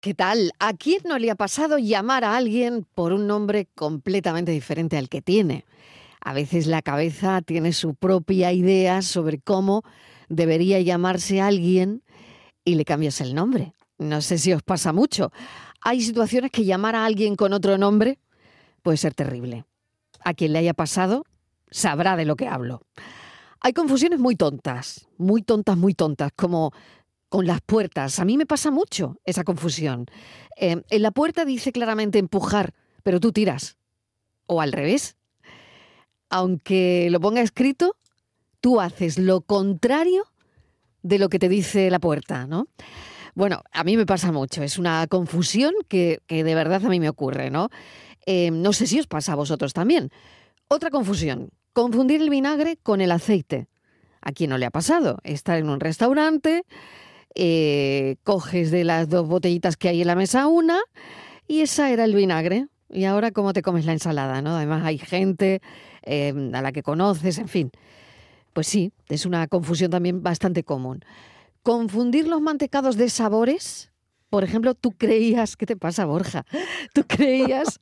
¿Qué tal? ¿A quién no le ha pasado llamar a alguien por un nombre completamente diferente al que tiene? A veces la cabeza tiene su propia idea sobre cómo debería llamarse alguien y le cambias el nombre. No sé si os pasa mucho. Hay situaciones que llamar a alguien con otro nombre puede ser terrible. A quien le haya pasado sabrá de lo que hablo. Hay confusiones muy tontas, muy tontas, muy tontas, como con las puertas. A mí me pasa mucho esa confusión. Eh, en la puerta dice claramente empujar, pero tú tiras. O al revés. Aunque lo ponga escrito, tú haces lo contrario de lo que te dice la puerta, ¿no? Bueno, a mí me pasa mucho. Es una confusión que, que de verdad a mí me ocurre, ¿no? Eh, no sé si os pasa a vosotros también. Otra confusión, confundir el vinagre con el aceite. ¿A quién no le ha pasado? Estar en un restaurante, eh, coges de las dos botellitas que hay en la mesa una y esa era el vinagre. Y ahora cómo te comes la ensalada, ¿no? Además hay gente eh, a la que conoces, en fin. Pues sí, es una confusión también bastante común. Confundir los mantecados de sabores. Por ejemplo, tú creías, ¿qué te pasa, Borja? Tú creías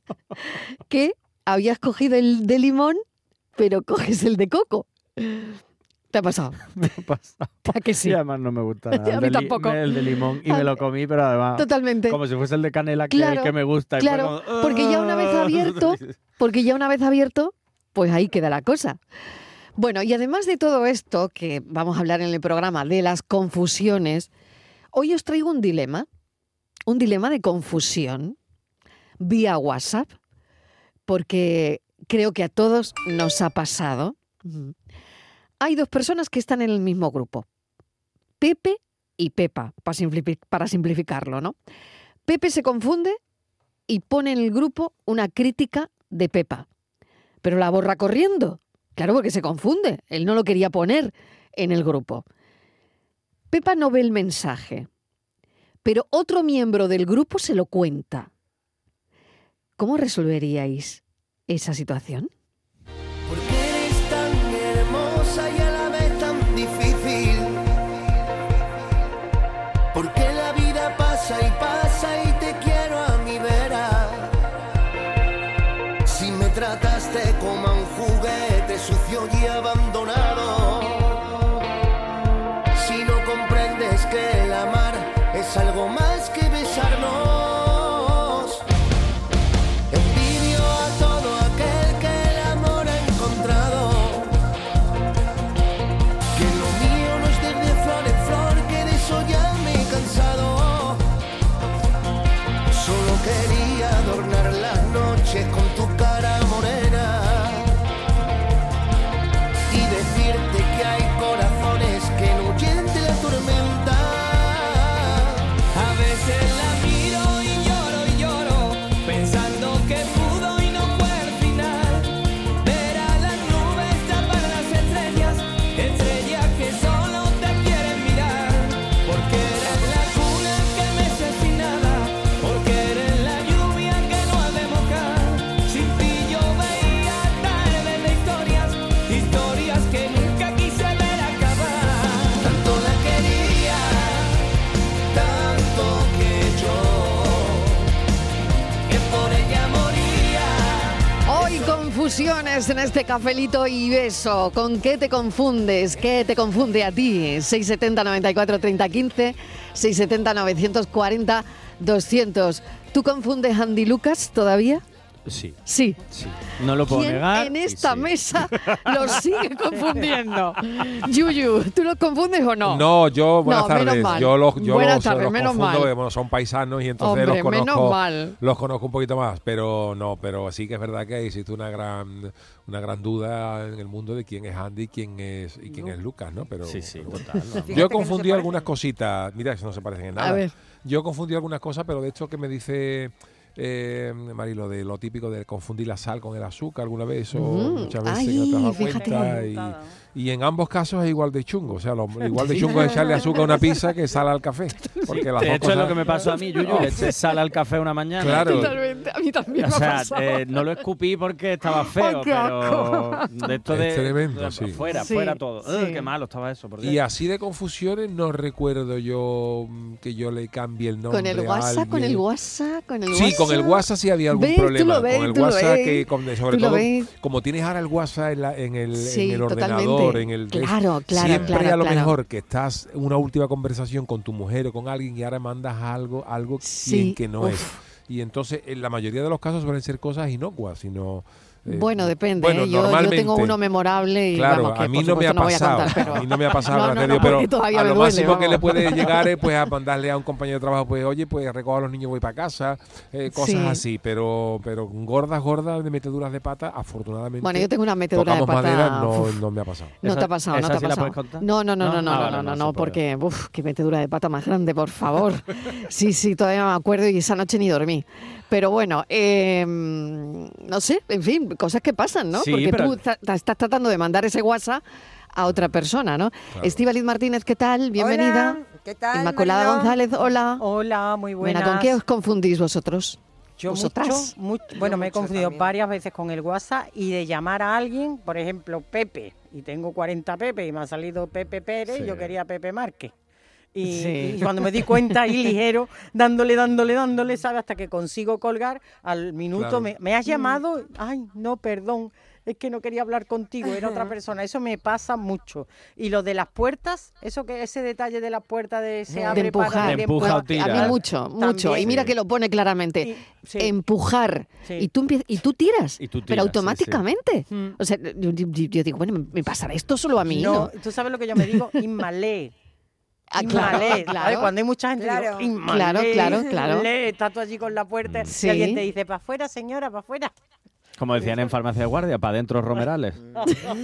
que habías cogido el de limón, pero coges el de coco. ¿Te ha pasado? Me ha pasado. ¿A que sí? Y además no me gusta A nada. mí de li- tampoco. el de limón. Y A me lo mí- comí, pero además. Totalmente. Como si fuese el de canela, que Claro, es el que me gusta. y claro, como, porque ya una vez "Ah". abierto, porque ya una vez abierto, pues ahí queda la cosa. Bueno, y además de todo esto, que vamos a hablar en el programa de las confusiones, hoy os traigo un dilema, un dilema de confusión vía WhatsApp, porque creo que a todos nos ha pasado. Hay dos personas que están en el mismo grupo, Pepe y Pepa, para, simplifi- para simplificarlo, ¿no? Pepe se confunde y pone en el grupo una crítica de Pepa, pero la borra corriendo. Claro, porque se confunde. Él no lo quería poner en el grupo. Pepa no ve el mensaje, pero otro miembro del grupo se lo cuenta. ¿Cómo resolveríais esa situación? Cafelito y beso. ¿Con qué te confundes? ¿Qué te confunde a ti? 670 94 30 15, 670 940 200. ¿Tú confundes Andy Lucas todavía? Sí, Sí. sí. No lo puedo ¿Quién negar. en esta sí. mesa lo sigue confundiendo? Yuyu, ¿tú lo confundes o no? No, yo, buenas No, menos tardes. mal. Yo los, yo Buenas los, tardes, los menos confundo, mal. bueno, son paisanos y entonces Hombre, los conozco. menos mal. Los conozco un poquito más, pero no, pero sí que es verdad que existe una gran, una gran duda en el mundo de quién es Andy y quién es y quién es Lucas, ¿no? Pero Sí, sí, total. no. yo he confundido algunas cositas. Mira, eso no se parecen en nada. A ver. Yo he confundido algunas cosas, pero de hecho que me dice eh, Marilo, de lo típico de confundir la sal con el azúcar alguna vez, o Mm, muchas veces ay, no te cuenta, y, y en ambos casos es igual de chungo, o sea, lo, igual de chungo es echarle azúcar a una pizza que sal al café, porque las De hecho, es lo cosas- que me pasó a mí, Yuyu. Le eché sal al café una mañana. Claro. Totalmente, a mí también O me ha sea, pasado. eh, no lo escupí porque estaba feo, qué pero de esto de, Es tremendo, de- sí. fuera, Sí, fuera todo. Sí. qué malo estaba eso, por. Y así de confusiones no recuerdo yo mm, que yo le cambie el nombre con el WhatsApp, con el. WhatsApp, con el Sí, WhatsApp. Con el WhatsApp sí había algún Ves, tú problema. lo ves, con el tú lo WhatsApp ves, que con- sobre tú lo todo ves. como tienes ahora el WhatsApp en, la- en el, Sí, en el ordenador, totalmente. en el Claro, claro, siempre claro, a lo claro. mejor que estás en una última conversación con tu mujer o con alguien y ahora mandas algo algo Sí, que no uf. es. Y entonces en la mayoría de los casos suelen ser cosas inocuas, sino Bueno, depende. bueno, ¿eh? yo, yo tengo uno memorable y Claro, vamos, que a mí no me a pasado. contar, pero- A mí no me ha pasado, No, no, no, pero a lo duele, máximo que le vamos. puede llegar es pues a mandarle a un compañero de trabajo, pues oye, pues recojo a los niños, voy para casa, eh, cosas Sí. así, pero pero gordas, gordas, de meteduras de pata, afortunadamente. Bueno, yo tengo una metedura de pata. madera, no, uf, no me ha pasado. No ¿Esa- te ha pasado, no te ha pasado. No, no, no, no, ¿No? no, no, no, no no, porque, uff, qué metedura de pata más grande, por favor. Sí, sí, todavía me acuerdo y esa noche ni dormí. Pero bueno, eh, no sé, en fin, cosas que pasan, ¿no? Sí, porque pero- tú estás tratando de mandar ese WhatsApp a otra persona, ¿no? Claro. Estíbaliz Martínez, ¿qué tal? Bienvenida. Hola, ¿qué tal? Inmaculada Mariló? González, hola. Hola, muy buenas. Buena, ¿con qué os confundís vosotros? Yo vosotras? mucho, mucho- bueno, me he confundido también. varias veces con el WhatsApp y de llamar a alguien, por ejemplo, Pepe, y tengo 40 Pepe y me ha salido Pepe Pérez, Sí. y yo quería Pepe Márquez. Y, Sí. y cuando me di cuenta ahí ligero, dándole, dándole, dándole, ¿sabes? Hasta que consigo colgar, al minuto Claro. me, me has llamado, ay, no, perdón, es que no quería hablar contigo, era otra persona. Eso me pasa mucho. Y lo de las puertas, eso que ese detalle de las puertas de se De abre para empujar. De empuja o A tira. mí mucho, mucho. También. Y mira que lo pone claramente. Y- sí. Empujar. Sí. Y, tú y tú tiras. Y tú pero tiras, automáticamente. Mm. O sea, yo digo, bueno, ¿me pasará esto solo a mí? No, No. tú sabes lo que yo me digo, inmalé. Ah, claro, Inmalé. claro. Cuando hay mucha gente, Claro. digo, inmalé, Claro, claro, claro. tú allí con la puerta Sí. y alguien te dice, para afuera, señora, para afuera. Como decían en farmacia de guardia, para adentro romerales.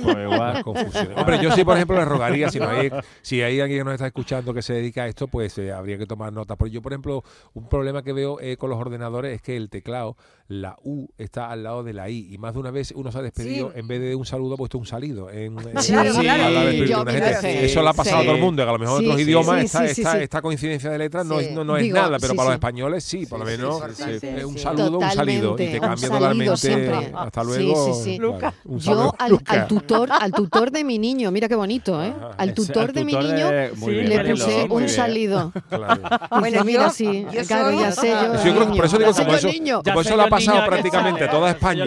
Pues igual. Las confusiones. Hombre, yo sí, por ejemplo, le rogaría, si, no hay, si hay alguien que nos está escuchando que se dedica a esto, pues eh, habría que tomar nota. Porque yo, por ejemplo, un problema que veo eh, con los ordenadores es que el teclado, la U está al lado de la I. Y más de una vez uno se ha despedido, Sí. en vez de un saludo, ha puesto un salido. En, en- Sí, Sí, yo gente. Eso le ha pasado sí. a todo el mundo, que a lo mejor Sí, en otros sí, idiomas sí, esta, esta, sí. esta coincidencia de letras no, es, no, no es Digo, nada, pero sí, para los españoles sí, por lo Sí, sí, menos sí, sí, sí, un saludo, un salido. Y te cambia totalmente. siempre. Hasta luego. sí, Yo al, tutor, al tutor de mi niño, mira qué bonito, ¿eh? Al tutor al de mi niño le puse un salido. Claro. Bueno, mira, sí, yo claro, soy- ya sé yo. Creo que por eso digo, niño. como eso, como eso yo ha pasado prácticamente a toda España,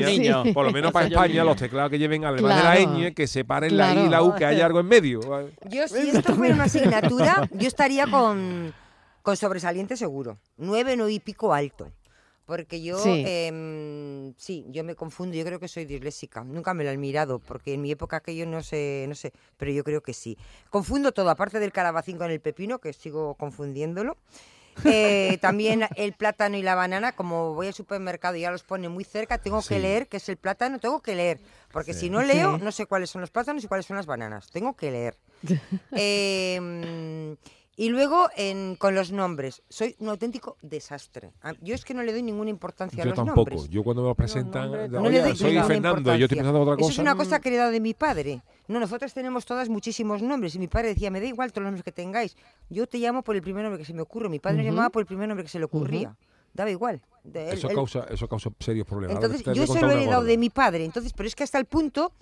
por lo menos para España, los teclados que lleven, además de la ñ, que separen la I y la U, que haya algo en medio. Yo, si esto fuera una asignatura, yo estaría con, con sobresaliente seguro. Nueve, nueve y pico alto. Porque yo, Sí. em, sí, yo me confundo, yo creo que soy disléxica. Nunca me lo han mirado, porque en mi época aquello no sé, no sé, pero yo creo que sí. Confundo todo, aparte del calabacín con el pepino, que sigo confundiéndolo. Eh, también el plátano y la banana, como voy al supermercado y ya los pone muy cerca, tengo Sí. que leer qué es el plátano, tengo que leer, porque Sí. si no leo, Sí. no sé cuáles son los plátanos y cuáles son las bananas, tengo que leer. Eh, y luego en- con los nombres, soy un auténtico desastre. Yo es que no le doy ninguna importancia a Yo los tampoco. nombres. Yo cuando me los presentan, No le doy soy ninguna Fernando, yo estoy pensando en otra Eso cosa. es una cosa que he heredado de mi padre. No, nosotros tenemos todas muchísimos nombres. Y mi padre decía, me da igual todos los nombres que tengáis. Yo te llamo por el primer nombre que se me ocurre. Mi padre me llamaba por el primer nombre que se le ocurría. Daba igual. De- él- Eso él- causa, eso causa serios problemas. Entonces, yo eso contar lo he heredado de mi padre. Entonces, pero es que hasta el punto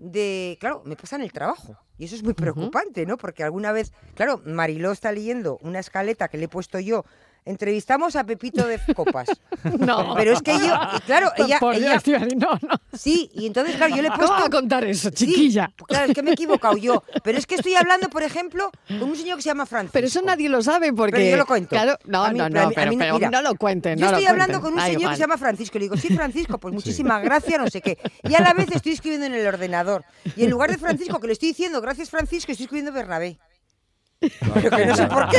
de, claro, me pasa en el trabajo. Y eso es muy preocupante, ¿no? Porque alguna vez, claro, Mariló está leyendo una escaleta que le he puesto yo. Entrevistamos a Pepito de Copas. No. Pero es que yo, claro, ella, Por Dios, ella- Estíbaliz, no, no. sí, y entonces, claro, yo le he ¿Cómo puesto va a contar eso, Sí, chiquilla? claro, es que me he equivocado yo. Pero es que estoy hablando, por ejemplo, con un señor que se llama Francisco. Pero eso nadie lo sabe porque... Pero yo lo cuento. Claro, no, mí- no, no, mí- pero, mí- pero mira, no lo cuenten, Yo estoy hablando cuenten, con un señor que se llama Francisco. Le digo, sí, Francisco, pues muchísimas gracias, no sé qué. Y a la vez estoy escribiendo en el ordenador. Y en lugar de Francisco, que le estoy diciendo gracias, Francisco, estoy escribiendo Bernabé. Pero que no sé por qué.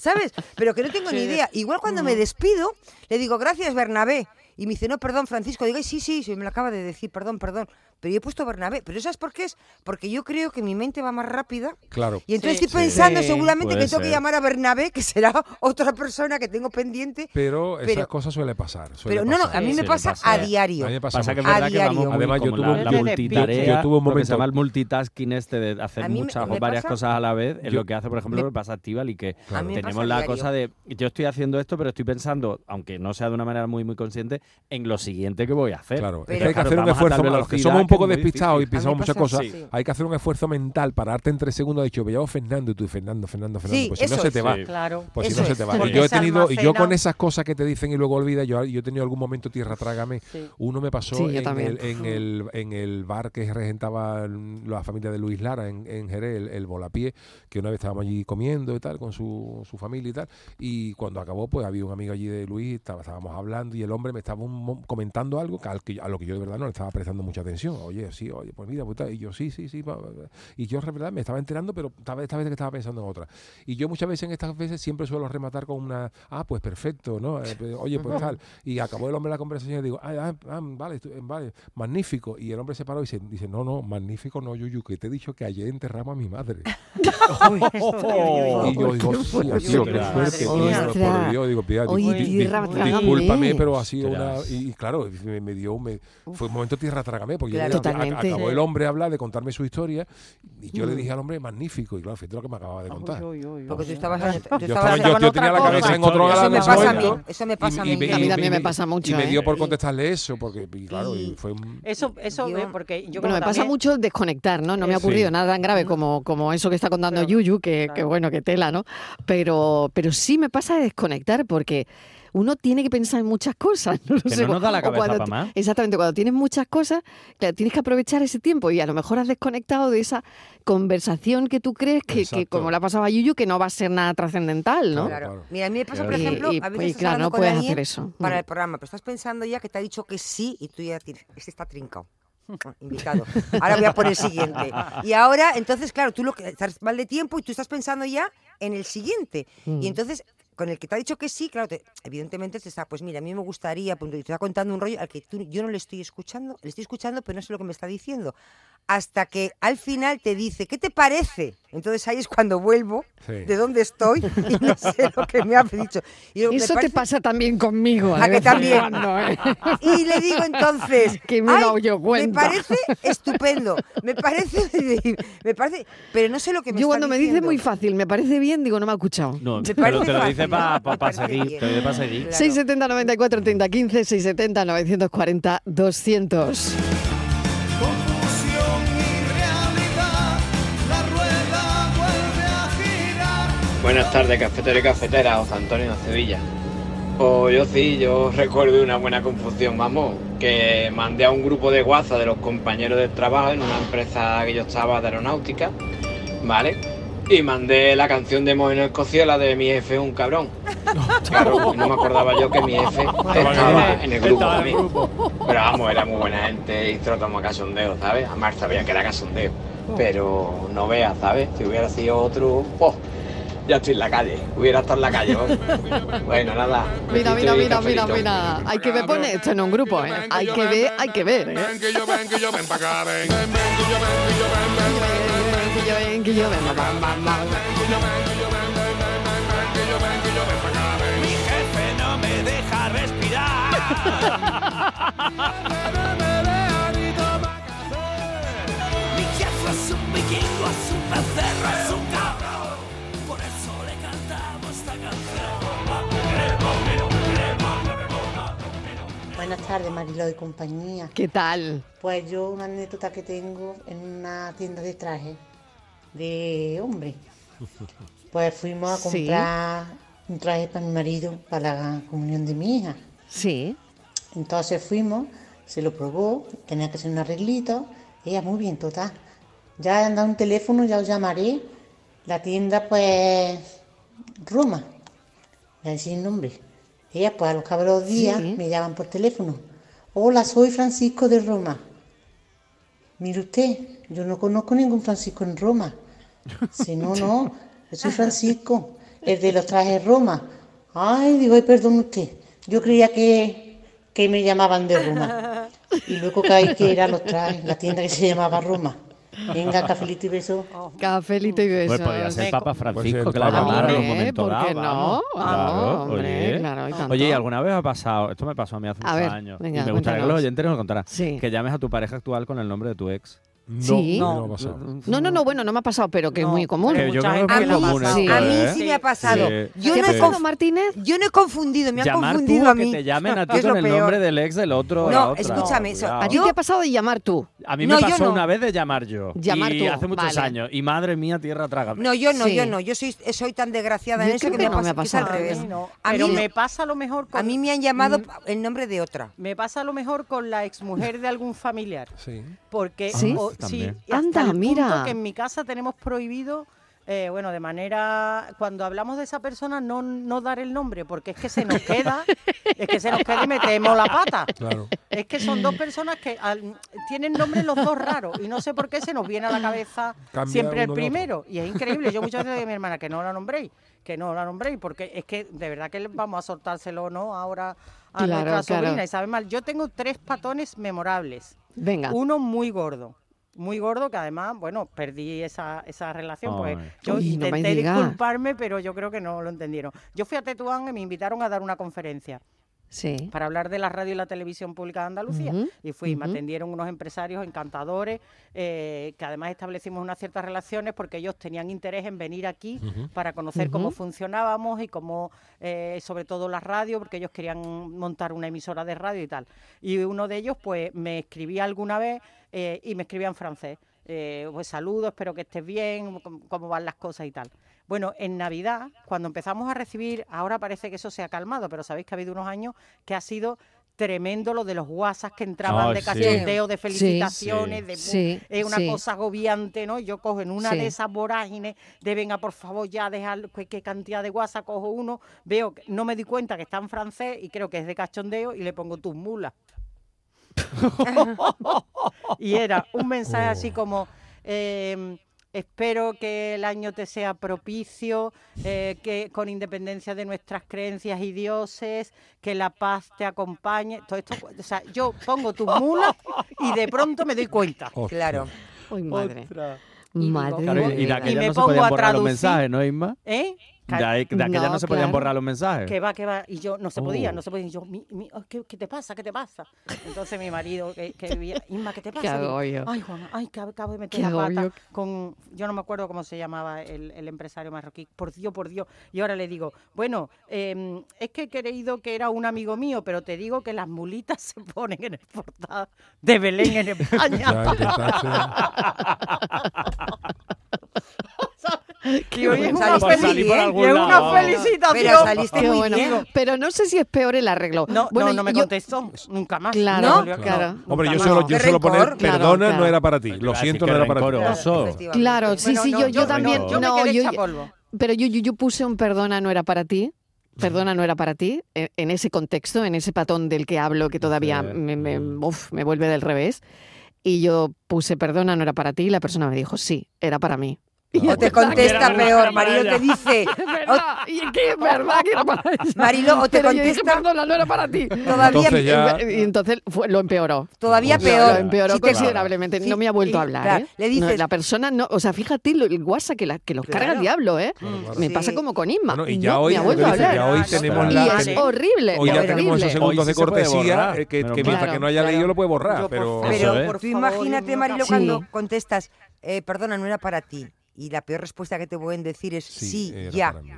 ¿Sabes? Pero que no tengo ni idea. Igual cuando me despido, le digo, gracias, Bernabé. Y me dice, no, perdón, Francisco. Digo, "Ay, sí, sí, sí, me lo acaba de decir, perdón, perdón. Pero yo he puesto Bernabé. ¿Pero sabes por qué es? Porque yo creo que mi mente va más rápida Claro. y entonces Sí. estoy pensando Sí, seguramente que tengo que llamar a Bernabé, que será otra persona que tengo pendiente. Pero esas cosas suele pasar. suele Pero no, no, a mí Sí, me pasa, pasa. a diario. A mí me pasa Pasa que es mucho. verdad A que vamos diario. Además, yo tuve la, un- la yo- multitarea, yo tuve un lo que se momento- llama el multitasking este de hacer me- muchas me o varias pasa- cosas a la vez, es lo que hace, por ejemplo, me- lo que pasa a Estíbal y que tenemos la diario. cosa de yo estoy haciendo esto, pero estoy pensando, aunque no sea de una manera muy muy consciente, en lo siguiente que voy a hacer. Claro, hay que hacer un esfuerzo. Los que somos un poco despistados y pensamos muchas cosas, hay que hacer un esfuerzo mental, pararte en tres segundos. He dicho, me llamo Fernando y tú, Fernando, Fernando, Fernando. Sí, pues si no eso se te va. Claro. Pues si Eso no se te va. Y yo he tenido, y yo con esas cosas que te dicen y luego olvidas, yo, yo he tenido algún momento tierra trágame. Sí. Uno me pasó en, el, en, el, en el bar que regentaba la familia de Luis Lara en, en Jerez, el, el Volapié, que una vez estábamos allí comiendo y tal, con su, su familia y tal. Y cuando acabó, pues había un amigo allí de Luis, estaba- estábamos hablando y el hombre me estaba un mo- comentando algo que, al que- a lo que yo de verdad no le estaba prestando mucha atención. Oye, sí, oye, pues mira, pues tal. y yo sí, sí, sí. Y yo, de verdad, me estaba enterando, pero esta vez, esta vez que estaba pensando en otra. Y yo muchas veces en estas veces siempre suelo rematar con una, ah, pues perfecto, ¿no? Eh, pues, oye, pues tal. Y acabó el hombre la conversación y digo, ah, ah, ah, vale, estu- vale, magnífico. Y el hombre se paró y dice, dice no, no, magnífico no, Yuyu, que te he dicho que ayer enterramos a mi madre. y yo digo, tío, qué Ostras. por Dios, digo, "Pía, Oye, di- di- tierra di- trágame. discúlpame, pero ha sido una... Y, claro, me, dio, fue un momento tierra trágame, porque yo Claro. Totalmente. acabó el hombre a hablar de contarme su historia y yo le Mm. dije al hombre, magnífico, y claro, fíjate lo que me acababa de contar. Uy, uy, uy, Porque uy. tú estabas, tú Yo, estaba, tenía la cabeza en otro Eso lado me en ese pasa a mí, momento, eso me pasa a y- mí. y me- A mí y también me pasa mucho, Y me ¿eh? dio por contestarle eso, porque y claro, y fue un- Eso, eso, Yo- eh, porque yo Bueno, como me pasa mucho desconectar, ¿no? No me ha ocurrido nada tan grave como, como eso que está contando Yuyu, que, bueno, que tela, ¿no? Pero, pero sí me pasa de desconectar porque uno tiene que pensar en muchas cosas. No lo Que sé, no nos da la cabeza cuando más. Exactamente, cuando tienes muchas cosas, claro, tienes que aprovechar ese tiempo y a lo mejor has desconectado de esa conversación que tú crees que, que como la pasaba a Yuyu, que no va a ser nada trascendental, ¿no? Claro. Claro. Mira, a mí me pasa, por Claro. Ejemplo, y- a veces y estás claro, no con puedes hacer eso. para Mm. el programa, pero estás pensando ya que te ha dicho que sí y tú ya tienes, este está trincado. Invitado. Ahora voy a por el siguiente. Y ahora, entonces, claro, tú lo que estás mal de tiempo y tú estás pensando ya en el siguiente. Mm. Y entonces, con el que te ha dicho que sí, claro, te- evidentemente te está, pues mira, a mí me gustaría, pues, te está contando un rollo al que tú- yo no le estoy escuchando, le estoy escuchando, pero no sé lo que me está diciendo. Hasta que al final te dice, ¿qué te parece? Entonces ahí es cuando vuelvo Sí. de dónde estoy y no sé lo que me ha dicho. Y digo, "Me Eso te parece-". pasa también conmigo. ¿A de que vez en también? cuando, ¿eh? Y le digo entonces, Que me "Ay, yo me cuenta". parece estupendo, me parece, me parece, pero no sé lo que me Yo está cuando me dice diciendo. muy fácil, me parece bien, digo, no me ha escuchado. No, Me pero te lo dice para. Me parece seguir, te lo dice para seguir. Claro. 670 94 30 15 670 940 200 Buenas tardes, cafetero y cafetera, José Antonio de Sevilla. Pues yo sí, yo recuerdo una buena confusión, vamos, que mandé a un grupo de WhatsApp de los compañeros del trabajo en una empresa que yo estaba de aeronáutica, ¿vale? Y mandé la canción de Moeno Escociola de mi jefe un cabrón. Claro, no me acordaba yo que mi jefe estaba en el grupo también. Pero vamos, era muy buena gente y tomó a cachondeo, ¿sabes? Además sabía que era cachondeo. Pero no veas, ¿sabes? Si hubiera sido otro, ¡oh! Ya estoy en la calle. Hubiera estado en la calle. vamos. Bueno, nada. Mira, mira, mira, mira, mira. Hay que ver poner esto en un grupo, ¿eh? Hay que ver, hay que ver, ¿eh? Ven que yo ven, que yo ven pa' acá, ven. Ven, ven, que yo ven, que yo ven, ven. Que yo ven, que yo ven. Mi jefe no me deja respirar. Mi jefe es un vikingo, es un becerro, Buenas tardes, Marilo de compañía. ¿Qué tal? Pues yo una anécdota que tengo en una tienda de traje de hombre. Pues fuimos a Sí. comprar un traje para mi marido para la comunión de mi hija. Sí. Entonces fuimos, se lo probó, tenía que hacer un arreglito. Ella muy bien, total. Ya han dado un teléfono, ya os llamaré. La tienda, pues, Roma. Voy a decir el nombre. Ella, pues, a los cabros días Sí. me llaman por teléfono. Hola, soy Francisco de Roma. Mire usted, yo no conozco ningún Francisco en Roma. Si no, no, yo soy Francisco, el de los trajes Roma. Ay, digo, ay, perdón usted. Yo creía que, que me llamaban de Roma. y luego vez que era los trae, la tienda que se llamaba Roma. Venga, cafelito y beso. Cafelito y besos. Pues podría ser Papa Francisco, Pues que la el Papa. llamara en un momento ¿por dado. qué no? vamos. Claro, hombre, oye. claro, y tanto. Oye, ¿y alguna vez ha pasado? Esto me pasó a mí hace A muchos ver, años. venga, y me gustaría que los oyentes nos lo contaran. Sí. Que llames a tu pareja actual con el nombre de tu ex. No, Sí. no, No. me ha pasado. No, no, no, bueno, no me ha pasado, pero que es No, muy común. Que yo creo que esto, A mí ¿eh? sí me ha pasado. Sí. Yo ¿Qué no he pasado, Martínez? Yo no he confundido, me han confundido tú, a mí. que te llamen a ti con el peor. nombre del ex del otro. No, escúchame, eso-. ¿A ti te ha pasado de llamar tú? A mí No, me pasó no. una vez de llamar yo. Llamar y tú, hace muchos vale. años. Y madre mía, tierra trágame. No, yo no, Sí. yo no. Yo soy, soy tan desgraciada Yo en eso que, me, no me pasa, ha al pasado. A revés. mí no. A mí Pero me pasa a lo mejor con, A mí me han llamado el nombre de otra. me pasa a lo mejor con la exmujer de algún familiar. Sí. Porque Sí. o- Y hasta Anda, el punto mira. que en mi casa tenemos prohibido eh, bueno, de manera, cuando hablamos de esa persona, no, no dar el nombre, porque es que se nos queda, es que se nos queda y metemos la pata. Claro. Es que son dos personas que al- tienen nombres los dos raros y no sé por qué se nos viene a la cabeza Cambia siempre el primero. Y es increíble. Yo muchas veces digo a mi hermana que no la nombréis, que no la nombréis, porque es que de verdad que vamos a soltárselo, ¿no? Ahora a Claro, nuestra claro. sobrina y sabe mal. Yo tengo tres patones memorables. Venga. Uno muy gordo. Muy gordo, que además, bueno, perdí esa, esa relación. Pues Ay. yo Uy, intenté disculparme, pero yo creo que no lo entendieron. Yo fui a Tetuán y me invitaron a dar una conferencia Sí. para hablar de la radio y la televisión pública de Andalucía. Y fui, me atendieron unos empresarios encantadores, eh, que además establecimos unas ciertas relaciones porque ellos tenían interés en venir aquí para conocer cómo funcionábamos y cómo, eh, sobre todo la radio, porque ellos querían montar una emisora de radio y tal. Y uno de ellos, pues, me escribía alguna vez eh, y me escribía en francés. Eh, pues saludos, espero que estés bien, cómo, van las cosas y tal. Bueno, en Navidad, cuando empezamos a recibir, ahora parece que eso se ha calmado, pero sabéis que ha habido unos años que ha sido tremendo lo de los WhatsApp que entraban Ay, de sí. cachondeo, de felicitaciones, Sí. de Sí, es una sí. cosa agobiante, ¿no? Yo cojo en una Sí. de esas vorágines de venga, por favor, ya dejar qué, qué cantidad de WhatsApp cojo uno, veo, que no me di cuenta que está en francés y creo que es de cachondeo y le pongo tus mulas. y era un mensaje así como eh, espero que el año te sea propicio, eh, que con independencia de nuestras creencias y dioses, que la paz te acompañe. Todo esto, o sea, yo pongo tus mulas y de pronto me doy cuenta. Claro. Uy, madre. Ostras. Y Madre digo, Claro, y, y de Y me no se pongo podían a borrar los traducir. mensajes, ¿no, Isma? ¿Eh? De, ahí- de aquella no, No, se podían borrar los mensajes. Que va, que va. Y yo, no se podía, Oh. no se podía. Y yo, mi- mi- oh, ¿qué, qué te pasa? ¿Qué te pasa? Entonces mi marido, que, que vivía, Inma, ¿qué te pasa? Digo, agobio. ay, Juan, ay, que acabo de meter Qué la pata con, yo no me acuerdo cómo se llamaba el, el empresario marroquí. Por Dios, por Dios. Y ahora le digo, bueno, em, es que he creído que era un amigo mío, pero te digo que las mulitas se ponen en el portal de Belén en España. Es una, Saliste muy salí por bien. algún y es lado, una vamos. felicitación. Pero saliste Qué muy bueno. bien. Pero no sé si es peor el arreglo. No, bueno, no, no me yo- contestó. Nunca más. Claro, No, volvió- claro. no, Hombre, yo más. yo Qué suelo poner perdona, claro. no era para ti. Lo siento, no era para ti. Claro, sí, Bueno, sí, no, yo, yo me- también. yo no, yo, pero yo, yo, yo puse un perdona no era para ti. Perdona no era para ti, en, en ese contexto, en ese patón del que hablo que todavía me, me- uf, me vuelve del revés. Y yo puse perdona no era para ti y la persona me dijo sí, era para mí. Y O te contesta peor, Marilo te dice, y que es verdad que era para ella. Marilo, o te Pero yo dije, contesta perdona, no era para ti. todavía, Entonces ya- Y entonces fue- lo empeoró. todavía peor. Lo empeoró Si te- considerablemente. Sí, no me ha vuelto y- a hablar. claro, ¿eh? le No, dices- la persona no. O sea, fíjate lo- el WhatsApp que, la, que los carga el diablo, ¿eh? claro. Me pasa como con Inma. Bueno, y ya no hoy, me ha vuelto a hablar. ya hoy tenemos y la. es horrible. Hoy ya horrible. tenemos esos segundos de cortesía eh, que, mientras que no haya leído lo puede borrar. Pero por tú imagínate, Marilo, cuando contestas, eh, perdona, no era para ti. Y la peor respuesta que te pueden decir es sí, era ya. para mí.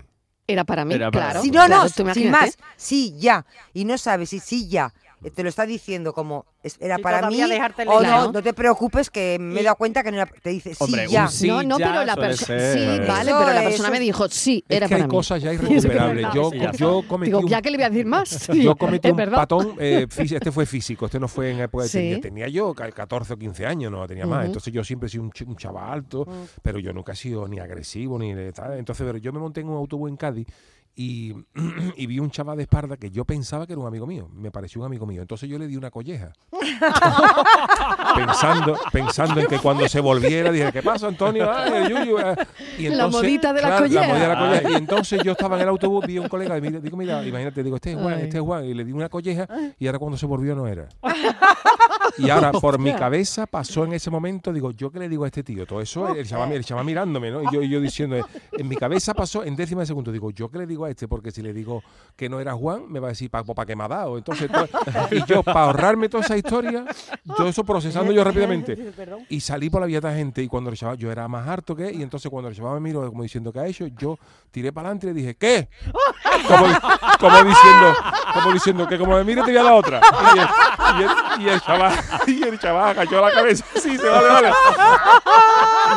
Era para mí, Era para claro. mí. Si no, Claro, no, sin más, sí, ya. Y no sabes si sí, ya. Eh, Te lo está diciendo como era Sí, para mí o no, no te preocupes que me he dado cuenta que no era, te dice sí, Hombre, ya. sí no, no, ya pero la persona. Sí, vale, pero la persona me dijo sí, Es era que hay para mí. cosas ya irrecuperables. Yo, yo cometí Digo, un ya que le voy a decir más. Yo cometí un verdad. patón, eh, este fue físico, este no fue en época de Sí. tenía, tenía yo ca- 14 o 15 años, no tenía más. Ujú. Entonces yo siempre he sido un, ch- un chaval alto, pero yo nunca he sido ni agresivo ni tal. Entonces, pero yo me monté en un autobús en Cádiz y, y vi un chaval de espalda que yo pensaba que era un amigo mío, me pareció un amigo mío. Entonces yo le di una colleja. pensando, pensando en que cuando se volviera, dije, ¿qué pasa, Antonio? Ay, Yuyu, ah". Y La modita de la claro, colleja. modita de la colleja. Y entonces yo estaba en el autobús, vi a un colega y mira, digo, mira, imagínate, digo, este es Juan, Ay. este es Juan. Y le di una colleja y ahora cuando se volvió no era. Y ahora por mi cabeza pasó en ese momento, digo, ¿yo qué le digo a este tío? Todo eso, el chaval, el chaval mirándome, ¿no? Y yo, y yo diciendo, en mi cabeza pasó en décima de segundo, digo, ¿yo qué le digo a este? Porque si le digo que no era Juan, me va a decir, ¿para pa qué me ha dado? Entonces, to- y yo, para ahorrarme toda esa historia, todo eso procesando yo rápidamente. Y salí por la vía de gente y cuando el chaval, yo era más harto que, y entonces cuando el chaval me miró como diciendo, ¿qué ha hecho? Yo tiré para adelante y le dije, ¿qué? Como, como diciendo, como diciendo que como me mire te voy a dar otra. Y el, y el- y el chaval, y el chaval agachó la cabeza. Sí, se vale, vale.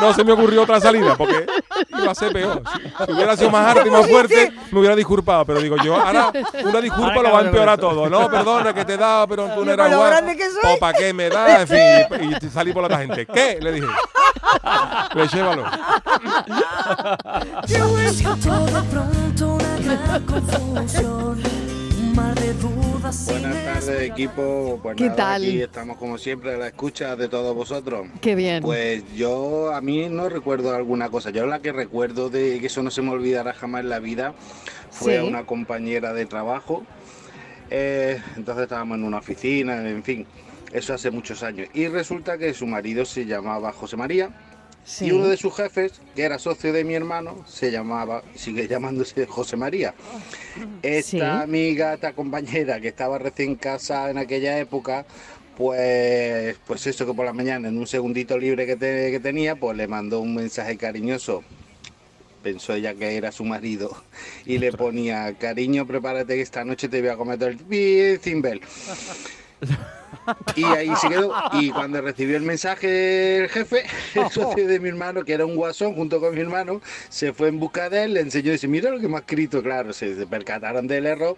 No se me ocurrió otra salida porque iba a ser peor. Si, hubiera sido más harto y más fuerte, me hubiera disculpado. Pero digo yo, ahora una disculpa lo va a empeorar todo. No, perdona que te he dado, pero tú no eras lo guapo. grande que soy. ¿O para qué me das? En fin, y, y salí por la tangente. ¿Qué? Le dije. Le llévalo. Siento de pronto una gran confusión, Buenas tardes equipo, pues ¿Qué nada, tal? aquí estamos como siempre a la escucha de todos vosotros. Qué bien. Pues yo a mí no recuerdo alguna cosa, yo la que recuerdo de que eso no se me olvidará jamás en la vida fue Sí. a una compañera de trabajo, Eh, entonces estábamos en una oficina, en fin, eso hace muchos años. Y resulta que su marido se llamaba José María Sí. y uno de sus jefes, que era socio de mi hermano, se llamaba, sigue llamándose José María. Esta Sí. amiga, esta compañera que estaba recién casada en aquella época, pues, pues eso que por la mañana, en un segundito libre que, te- que tenía, pues le mandó un mensaje cariñoso. Pensó ella que era su marido y le ponía, cariño, prepárate que esta noche te voy a cometer el cimbel. Y ahí se quedó. Y cuando recibió el mensaje el jefe, el socio de mi hermano, que era un guasón junto con mi hermano, se fue en busca de él, le enseñó y dice, mira lo que me ha escrito, claro, se percataron del error.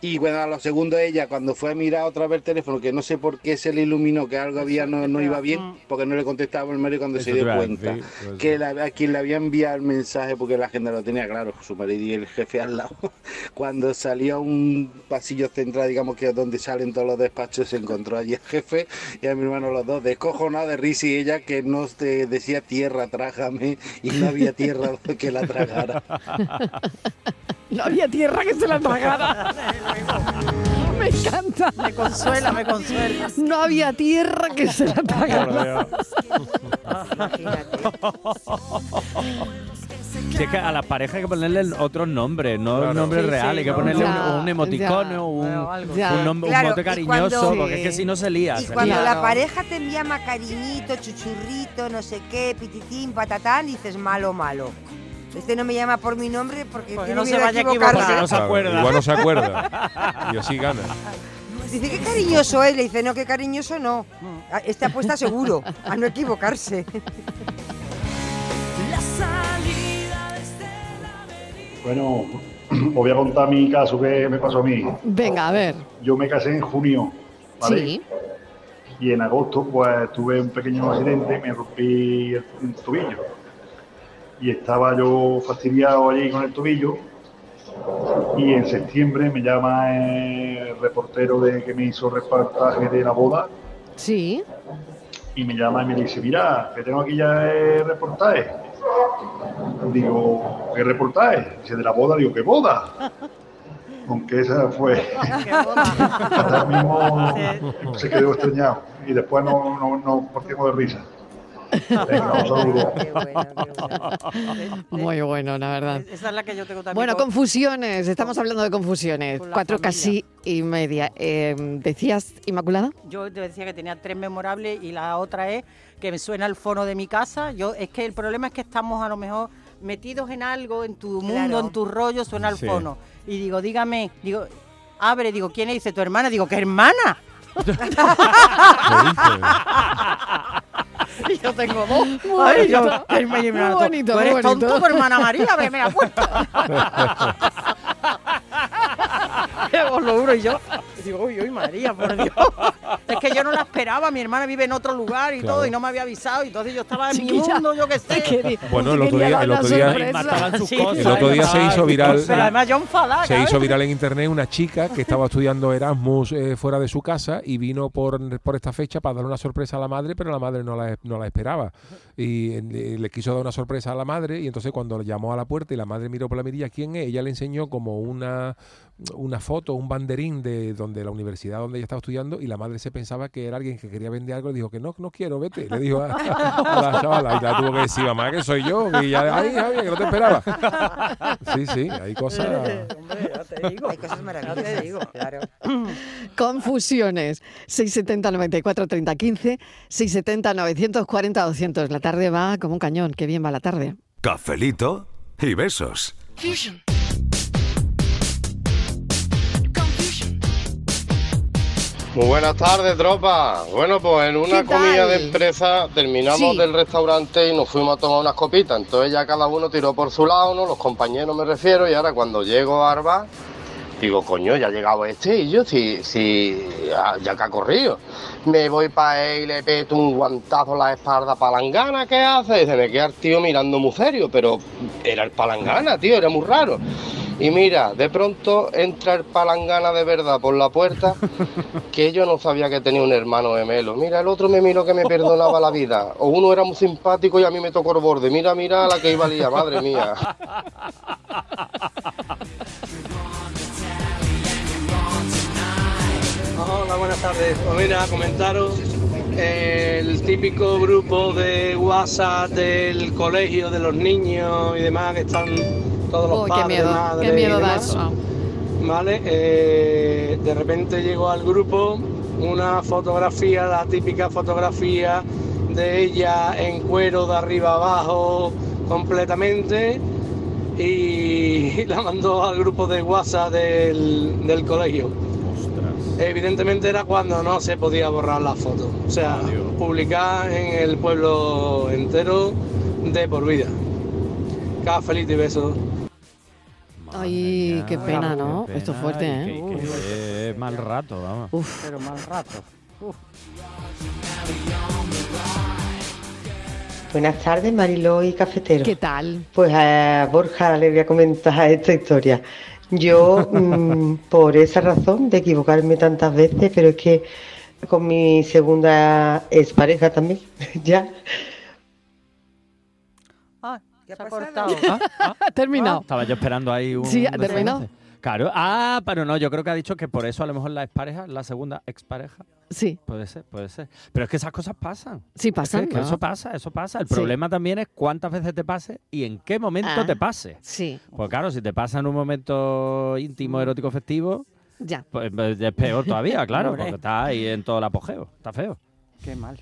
Y bueno, a los segundos ella, cuando fue a mirar otra vez el teléfono, que no sé por qué se le iluminó que algo había no, no iba bien, porque no le contestaba el marido cuando Eso se dio cuenta pues, que la- a quien le había enviado el mensaje, porque la agenda lo tenía claro, su marido y el jefe al lado, cuando salió a un pasillo central, digamos que es donde salen todos los despachos, se encontró allí el jefe y a mi hermano los dos, descojonados de risa y ella que no te decía tierra, trágame, y no había tierra que la tragara. No había tierra que se la tragara. Me encanta. Me consuela, me consuela. No había tierra que se la. Imagínate. Si es que a las parejas hay que ponerle otros nombres, no Claro. nombres Sí, sí, reales, hay que no. ponerle un- Ya, un, emoticono, ya. un, Bueno, algo. Ya. un, nombre- un Claro, mote y cariñoso, cuando- porque es que si no se lía. Y se cuando lía. la pareja te envía cariñito, chuchurrito, no sé qué, pititín, patatán, dices malo, malo. Este no me llama por mi nombre porque, Porque no se vaya a equivocar. no se acuerda. Igual no se acuerda. Y así gana. Dice, qué cariñoso es. Le dice, no, qué cariñoso no. Ah, Este apuesta seguro a no equivocarse. la salida de este Bueno, os voy a contar mi caso que me pasó a mí. Venga, a ver. Yo me casé en junio, ¿vale? Sí. Y en agosto, pues tuve un pequeño accidente y me rompí el, el tobillo. Y estaba yo fastidiado allí con el tobillo. Y en septiembre me llama el reportero de que me hizo reportaje de la boda Sí. y me llama y me dice, mira, que tengo aquí ya el reportaje. Digo, ¿qué reportaje? Dice, de la boda. Digo, ¿qué boda? Aunque esa fue... Qué boda. Hasta el mismo se quedó extrañado y después no, no, no partimos de risa. Muy bueno, la verdad. Esa es la que yo tengo también. Bueno, con- confusiones. Estamos hablando de confusiones. Con Cuatro familia. casi y media. Eh, ¿Decías, Inmaculada? Yo te decía que tenía tres memorables y la otra es que me suena el fono de mi casa. Yo es que el problema es que estamos a lo mejor metidos en algo, en tu mundo, Claro. en tu rollo, suena el Sí. fono. Y digo, dígame, digo, abre, digo, ¿quién es? Dice, tu hermana. Digo, ¿qué hermana? Y yo tengo dos. Muy Ay, yo, bonito. ay, mi hermana, Muy bonito, tú muy eres bonito. tonto, hermana María, ábreme la puerta. Os lo juro, y yo, Digo, uy, uy, María, por Dios. es que yo no la esperaba, mi hermana vive en otro lugar y Claro. todo, y no me había avisado, y entonces yo estaba en mi mundo, yo qué sé. Bueno, el otro día, el otro día, Mataban sus Sí. cosas. el otro día se hizo viral. Pero además yo enfadada. Se hizo viral en internet una chica que estaba estudiando Erasmus eh, fuera de su casa y vino por, por esta fecha para dar una sorpresa a la madre, pero la madre no la, no la esperaba. Y eh, le, le quiso dar una sorpresa a la madre y entonces cuando llamó a la puerta y la madre miró por la mirilla quién es, ella le enseñó como una, una foto, un banderín de donde la universidad donde ella estaba estudiando y la madre se pensaba que era alguien que quería vender algo y dijo que no, no quiero, vete. Le dijo a, a la chavala y la tuvo que decir, mamá, que soy yo. Y ya, ay, Javier, que no te esperaba. Sí, sí, hay cosas... Hombre, ya te digo. Hay cosas Ya te maravillosas. digo. Claro. Confusiones. 670 94 30 15, 670 940 200. La tarde va como un cañón. Qué bien va la tarde. Cafelito y besos. Muy buenas tardes, tropa. Bueno, pues en una comida de empresa terminamos Sí. del restaurante y nos fuimos a tomar unas copitas. Entonces ya cada uno tiró por su lado, ¿no? Los compañeros me refiero. Y ahora cuando llego a Arba, digo, coño, ya ha llegado este y yo, si, si, ya, ya que ha corrido. Me voy para él y le peto un guantazo en la espalda palangana, ¿qué hace? Y se me queda el tío mirando muy serio, pero era el palangana, tío, era muy raro. Y mira, de pronto entra el palangana de verdad por la puerta, que yo no sabía que tenía un hermano gemelo. Mira, el otro me miró que me perdonaba la vida. O uno era muy simpático y a mí me tocó el borde. Mira, mira la que iba a liar, madre mía. Hola, buenas tardes. Pues mira, comentaros el típico grupo de WhatsApp del colegio de los niños y demás que están todos los Uy, qué padres, miedo, madres qué y miedo da demás. eso. Vale, eh, de repente llegó al grupo una fotografía, la típica fotografía de ella en cuero de arriba abajo completamente y la mandó al grupo de WhatsApp del, del colegio. Evidentemente era cuando no se podía borrar la foto, o sea, publicar en el pueblo entero de por vida. Cafelito y besos. Ay, qué pena, ¿no? Qué Esto es fuerte, ¿eh? qué- qué mal rato, vamos. Uf. Pero mal rato. Uf. Buenas tardes, Mariló y Cafetero. ¿Qué tal? Pues a Borja le voy a comentar esta historia. Yo, mm, por esa razón de equivocarme tantas veces, pero es que con mi segunda expareja también, ya, Ah, ¿Qué se ha cortado. Ah, ah, Ha terminado. Estaba yo esperando ahí un. Sí, ha desenlace. terminado. Claro. Ah, pero no, yo creo que ha dicho que por eso a lo mejor la expareja, la segunda expareja. Sí, Puede ser, puede ser. Pero es que esas cosas pasan. sí Es que- pasan. eso pasa, eso pasa. El Sí. problema también es cuántas veces te pase y en qué momento Ah. te pase. Sí, Pues claro, si te pasa en un momento íntimo, erótico, festivo, ya. pues es peor todavía, claro, porque está ahí en todo el apogeo. Está feo. Qué mal.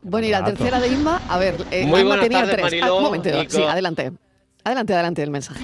Bueno, y la Rato. tercera de Inma, a ver, eh, Muy Inma buenas tenía tardes, tres. Mariló, Ah, un momento, sí, adelante. Adelante, adelante el mensaje.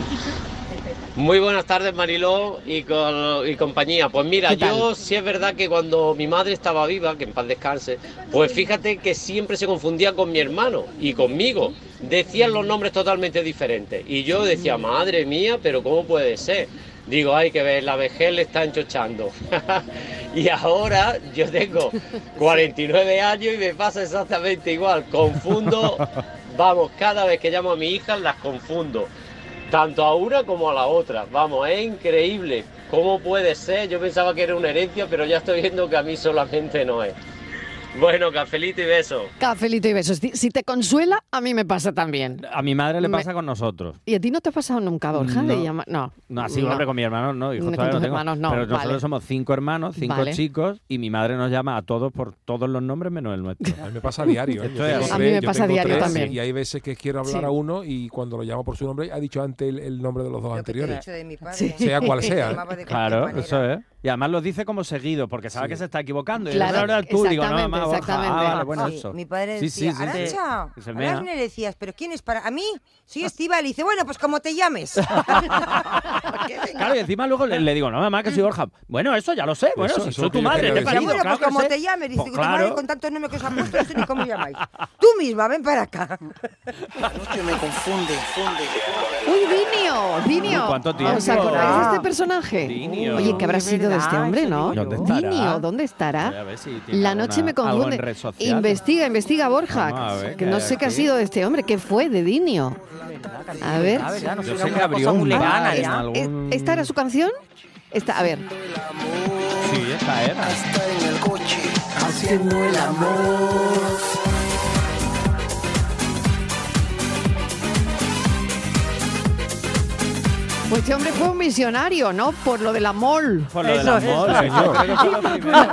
Muy buenas tardes, Mariló y, con- y compañía. Pues mira, yo sí es verdad que cuando mi madre estaba viva, que en paz descanse, pues fíjate que siempre se confundía con mi hermano y conmigo. Decían los nombres totalmente diferentes. Y yo decía, madre mía, pero ¿cómo puede ser? Digo, hay que ver, la vejez le está enchochando. y ahora yo tengo 49 años y me pasa exactamente igual. Confundo, vamos, cada vez que llamo a mi hija las confundo. Tanto a una como a la otra. Vamos, es increíble. ¿Cómo puede ser? Yo pensaba que era una herencia, pero ya estoy viendo que a mí solamente no es. Bueno, cafelito y beso. Cafelito y besos. Si- te consuela, a mí me pasa también. A mi madre le Me- pasa con nosotros. ¿Y a ti no te ha pasado nunca, Borja? de No. llamar- No. No, así, No. hombre, con mi hermano no, Con tus tengo. hermanos no, pero nosotros vale. somos cinco hermanos, cinco Vale. chicos, y mi madre nos llama a todos por todos los nombres menos el nuestro. A mí me pasa a diario. ¿eh? A mí me pasa a diario tres, también. Y hay veces que quiero hablar Sí. a uno y cuando lo llamo por su nombre ha dicho antes el, el nombre de los dos Lo que te he anteriores. dicho de mi padre. Sí. Sea cual sea. De Claro, eso es. Y además lo dice como seguido, porque sabe Sí. que se está equivocando. Y Claro, ahora tú, digo, no, exactamente, mamá, exactamente. Ah, vale, bueno, Sí, eso. Mi padre decía, sí. Arancha, Que se mea. Arantxa", le decías, ¿pero quién es para...? ¿A mí? Soy Estival. Y dice, bueno, pues como te llames. Claro, y encima luego le, le digo, no, mamá, que soy Borja. Bueno, eso ya lo sé. Bueno, Eso, si soy que tu madre, te bueno, pues claro que como sé. te llames, dice Pues que tu madre claro. con tantos nombres que os ha puesto, no sé ni cómo llamáis. Tú misma, ven para acá. que me confunde, confunde. ¡Uy! ¡Dinio! Uy, ¿cuánto ¿Os tiempo? acordáis de Ah. este personaje? Dinio. Oye, ¿qué habrá sido de este hombre, ¿no? ¿Dónde estará? Dinio, ¿dónde estará? Voy a ver si tiene La noche alguna- me algo en confunde. red social. Investiga, investiga, Borja. Vamos a ver que no sé qué ha aquí. sido de este hombre. ¿Qué fue de Dinio? A ver. Ah, ¿verdad? No Yo será sé que una abrió cosa muy un lejana bar en ya. algún... ¿E- ¿Esta era su canción? Esta, a ver. Sí, esta era. en el coche haciendo el amor. Pues este hombre fue un misionario, ¿no? Por lo de la mol. Por lo de Eso, eso. señor. Que fue lo primero.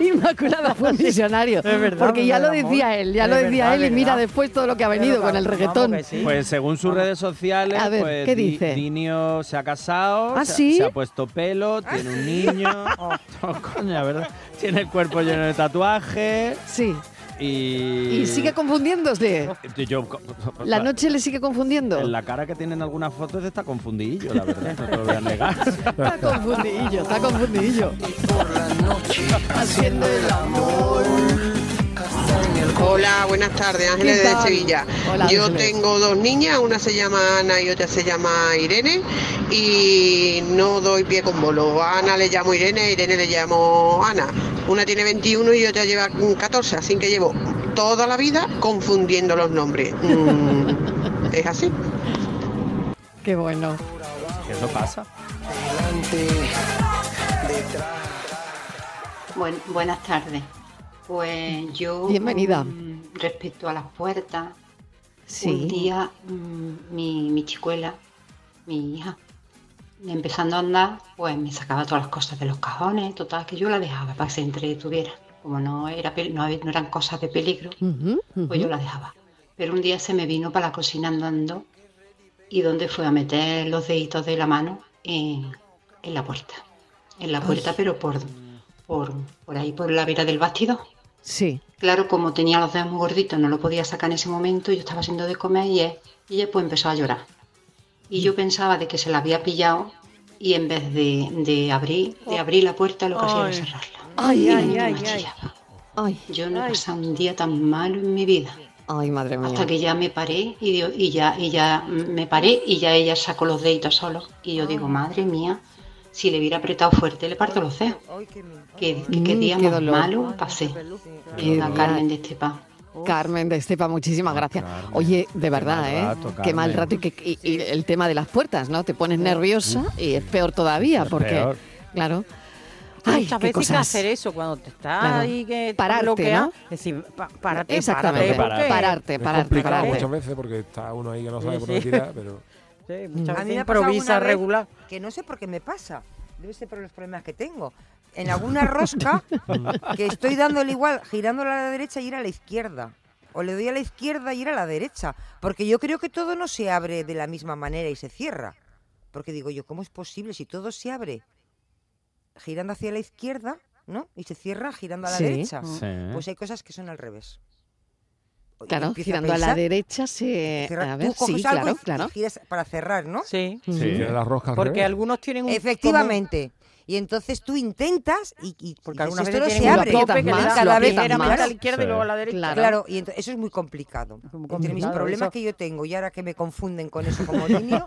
Inmaculada fue un misionario. Es verdad, porque ya lo decía él, ya Es lo decía verdad, él y mira verdad. después todo lo que ha venido con el reggaetón. sí. Pues según sus redes sociales, A ver, pues ¿qué Di- dice? Dinio se ha casado, ¿Ah, se, sí? se ha puesto pelo, tiene un niño. Oh, coña, ¿verdad? Tiene el cuerpo lleno de tatuajes Sí. Y. Y sigue confundiéndose. Yo, La noche le sigue confundiendo. En la cara que tiene en algunas fotos está confundidillo, la verdad, no te lo voy a negar. Está confundidillo, está confundidillo. Haciendo el amor. Hola, buenas tardes, Ángeles ¿Qué de? Sevilla. Hola, Yo Ángeles. tengo dos niñas, una se llama Ana y otra se llama Irene y no doy pie con bolo. A Ana le llamo Irene, a Irene le llamo Ana. Una tiene 21 y otra lleva mm, 14, así que llevo toda la vida confundiendo los nombres. Mm, es así. Qué bueno. Eso pasa. Buen- buenas tardes. Pues yo. Bienvenida. mm, respecto a las puertas, Sí. un día mm, mi, mi chicuela, mi hija, empezando a andar, pues me sacaba todas las cosas de los cajones, total, que yo la dejaba para que se entretuviera. Como no, era, no, había- no eran cosas de peligro, pues yo la dejaba. Pero un día se me vino para la cocina andando y donde fue a meter los deditos de la mano en, en la puerta. En la puerta, pero por, por, por ahí, por la vera del bastidor. Sí. Claro, como tenía los dedos muy gorditos, no lo podía sacar en ese momento, yo estaba haciendo de comer y, él- y ella pues empezó a llorar. Y yo pensaba de que se la había pillado y en vez de, de abrir, de abrir la puerta lo que hacía era Ay. cerrarla. Ay, Y ay, ay, chillaba. Ay, Yo no he pasado un día tan malo en mi vida. ay, madre mía. Hasta que ya me paré y, dio- y ya y ya me paré y ya ella sacó los deditos solo. Y yo digo, madre mía, si le hubiera apretado fuerte le parto los dedos. Qué, qué, qué Mm, día qué más malo pasé. Qué Venga. Carmen de Estepa. Carmen de Estepa, muchísimas gracias. Carmen. Oye, de verdad, mal ¿eh? rato, Qué mal rato y, que- y- y el tema de las puertas, ¿no? Te pones nerviosa y es peor todavía, Es porque, peor. claro. Hay Ay, muchas qué veces que cosas. hacer eso cuando te estás Claro. ahí que te Pararte, bloquea, ¿no? decir, pa- párate, Exactamente, párate, porque- pararte, Es pararte, complicado pararte. muchas veces porque está uno ahí que no sabe Sí, por dónde sí. tirar, pero... Sí, muchas A veces mí me ha pasado improvisa regular. Que no sé por qué me pasa. Debe ser por los problemas que tengo. En alguna rosca que estoy dándole igual, girándola a la derecha y ir a la izquierda. O le doy a la izquierda y ir a la derecha. Porque yo creo que todo no se abre de la misma manera y se cierra. Porque digo yo, ¿cómo es posible si todo se abre girando hacia la izquierda, ¿no? Y se cierra girando a la Sí. derecha. Sí. Pues hay cosas que son al revés. Claro, girando a la pensar, derecha se... cerrar- A tú ver, coges sí, algo claro, y- claro. y giras para cerrar, ¿no? Sí, Ujú. Tiene las roscas porque revés. algunos tienen un... Efectivamente. Y entonces tú intentas y, y Porque dices, algunas esto no se abre. tope que más, cada vez más. a la izquierda y luego a la derecha. Claro. Claro, y eso es muy complicado. muy Entre mis problemas eso. que yo tengo y ahora que me confunden con eso como niño,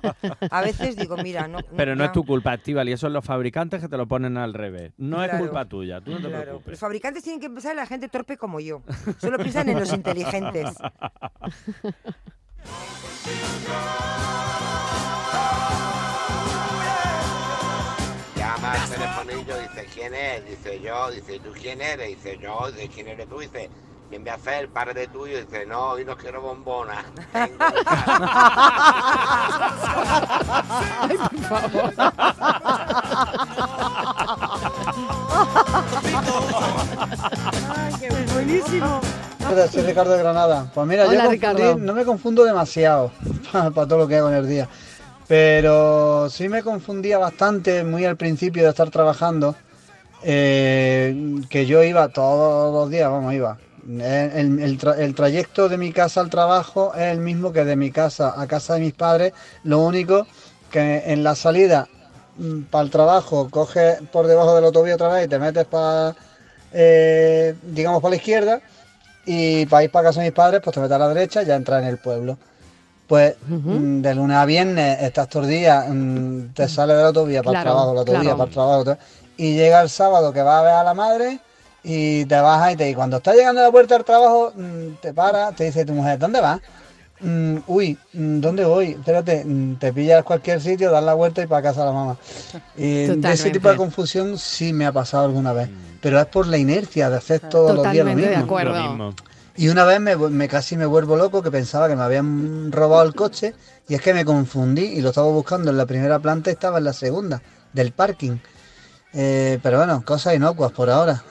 a veces digo, mira, no. Pero no es tu culpa, Estíbal, y eso es los fabricantes que te lo ponen al revés. No es culpa tuya, tú no te Claro. Los preocupes. fabricantes tienen que pensar en la gente torpe como yo. Solo piensan en los inteligentes. Llama al telefonillo, dice, ¿quién es? Dice, yo. Dice, ¿y tú quién eres? Dice, yo. Dice, ¿quién eres tú? Dice, ¿quién a hacer? El padre tuyo. Dice, no, hoy no quiero bombona. Tengo en Ay, por favor. Ay, qué buenísimo. Hola, soy Ricardo de Granada. Pues mira, Hola, yo Ricardo. no me confundo demasiado para todo lo que hago en el día. Pero sí me confundía bastante muy al principio de estar trabajando. eh, que yo iba todos los días, vamos, iba. El, el- el tra- el trayecto de mi casa al trabajo es el mismo que de mi casa a casa de mis padres. Lo único que en la salida para el trabajo coges por debajo del autovía otra vez y te metes para, digamos, para la izquierda y para ir para casa de mis padres, pues te metes a la derecha y ya entras en el pueblo. Pues mm, de lunes a viernes estás todo el día, mm, te sale de la autovía para el trabajo, la autovía claro. para el trabajo, y llega el sábado que vas a ver a la madre y te bajas y te y cuando estás llegando a la puerta del trabajo mm, te para, te dice tu mujer, ¿dónde vas? Mm, uy, ¿dónde voy? Espérate, te pillas cualquier sitio, das la vuelta y para casa a la mamá. Y de ese tipo de confusión sí me ha pasado alguna vez, pero es por la inercia de hacer todos los días lo de mismo. acuerdo. Lo mismo. Y una vez me, casi me vuelvo loco que pensaba que me habían robado el coche y es que me confundí y lo estaba buscando en la primera planta y estaba en la segunda del parking. Eh, pero bueno, cosas inocuas por ahora.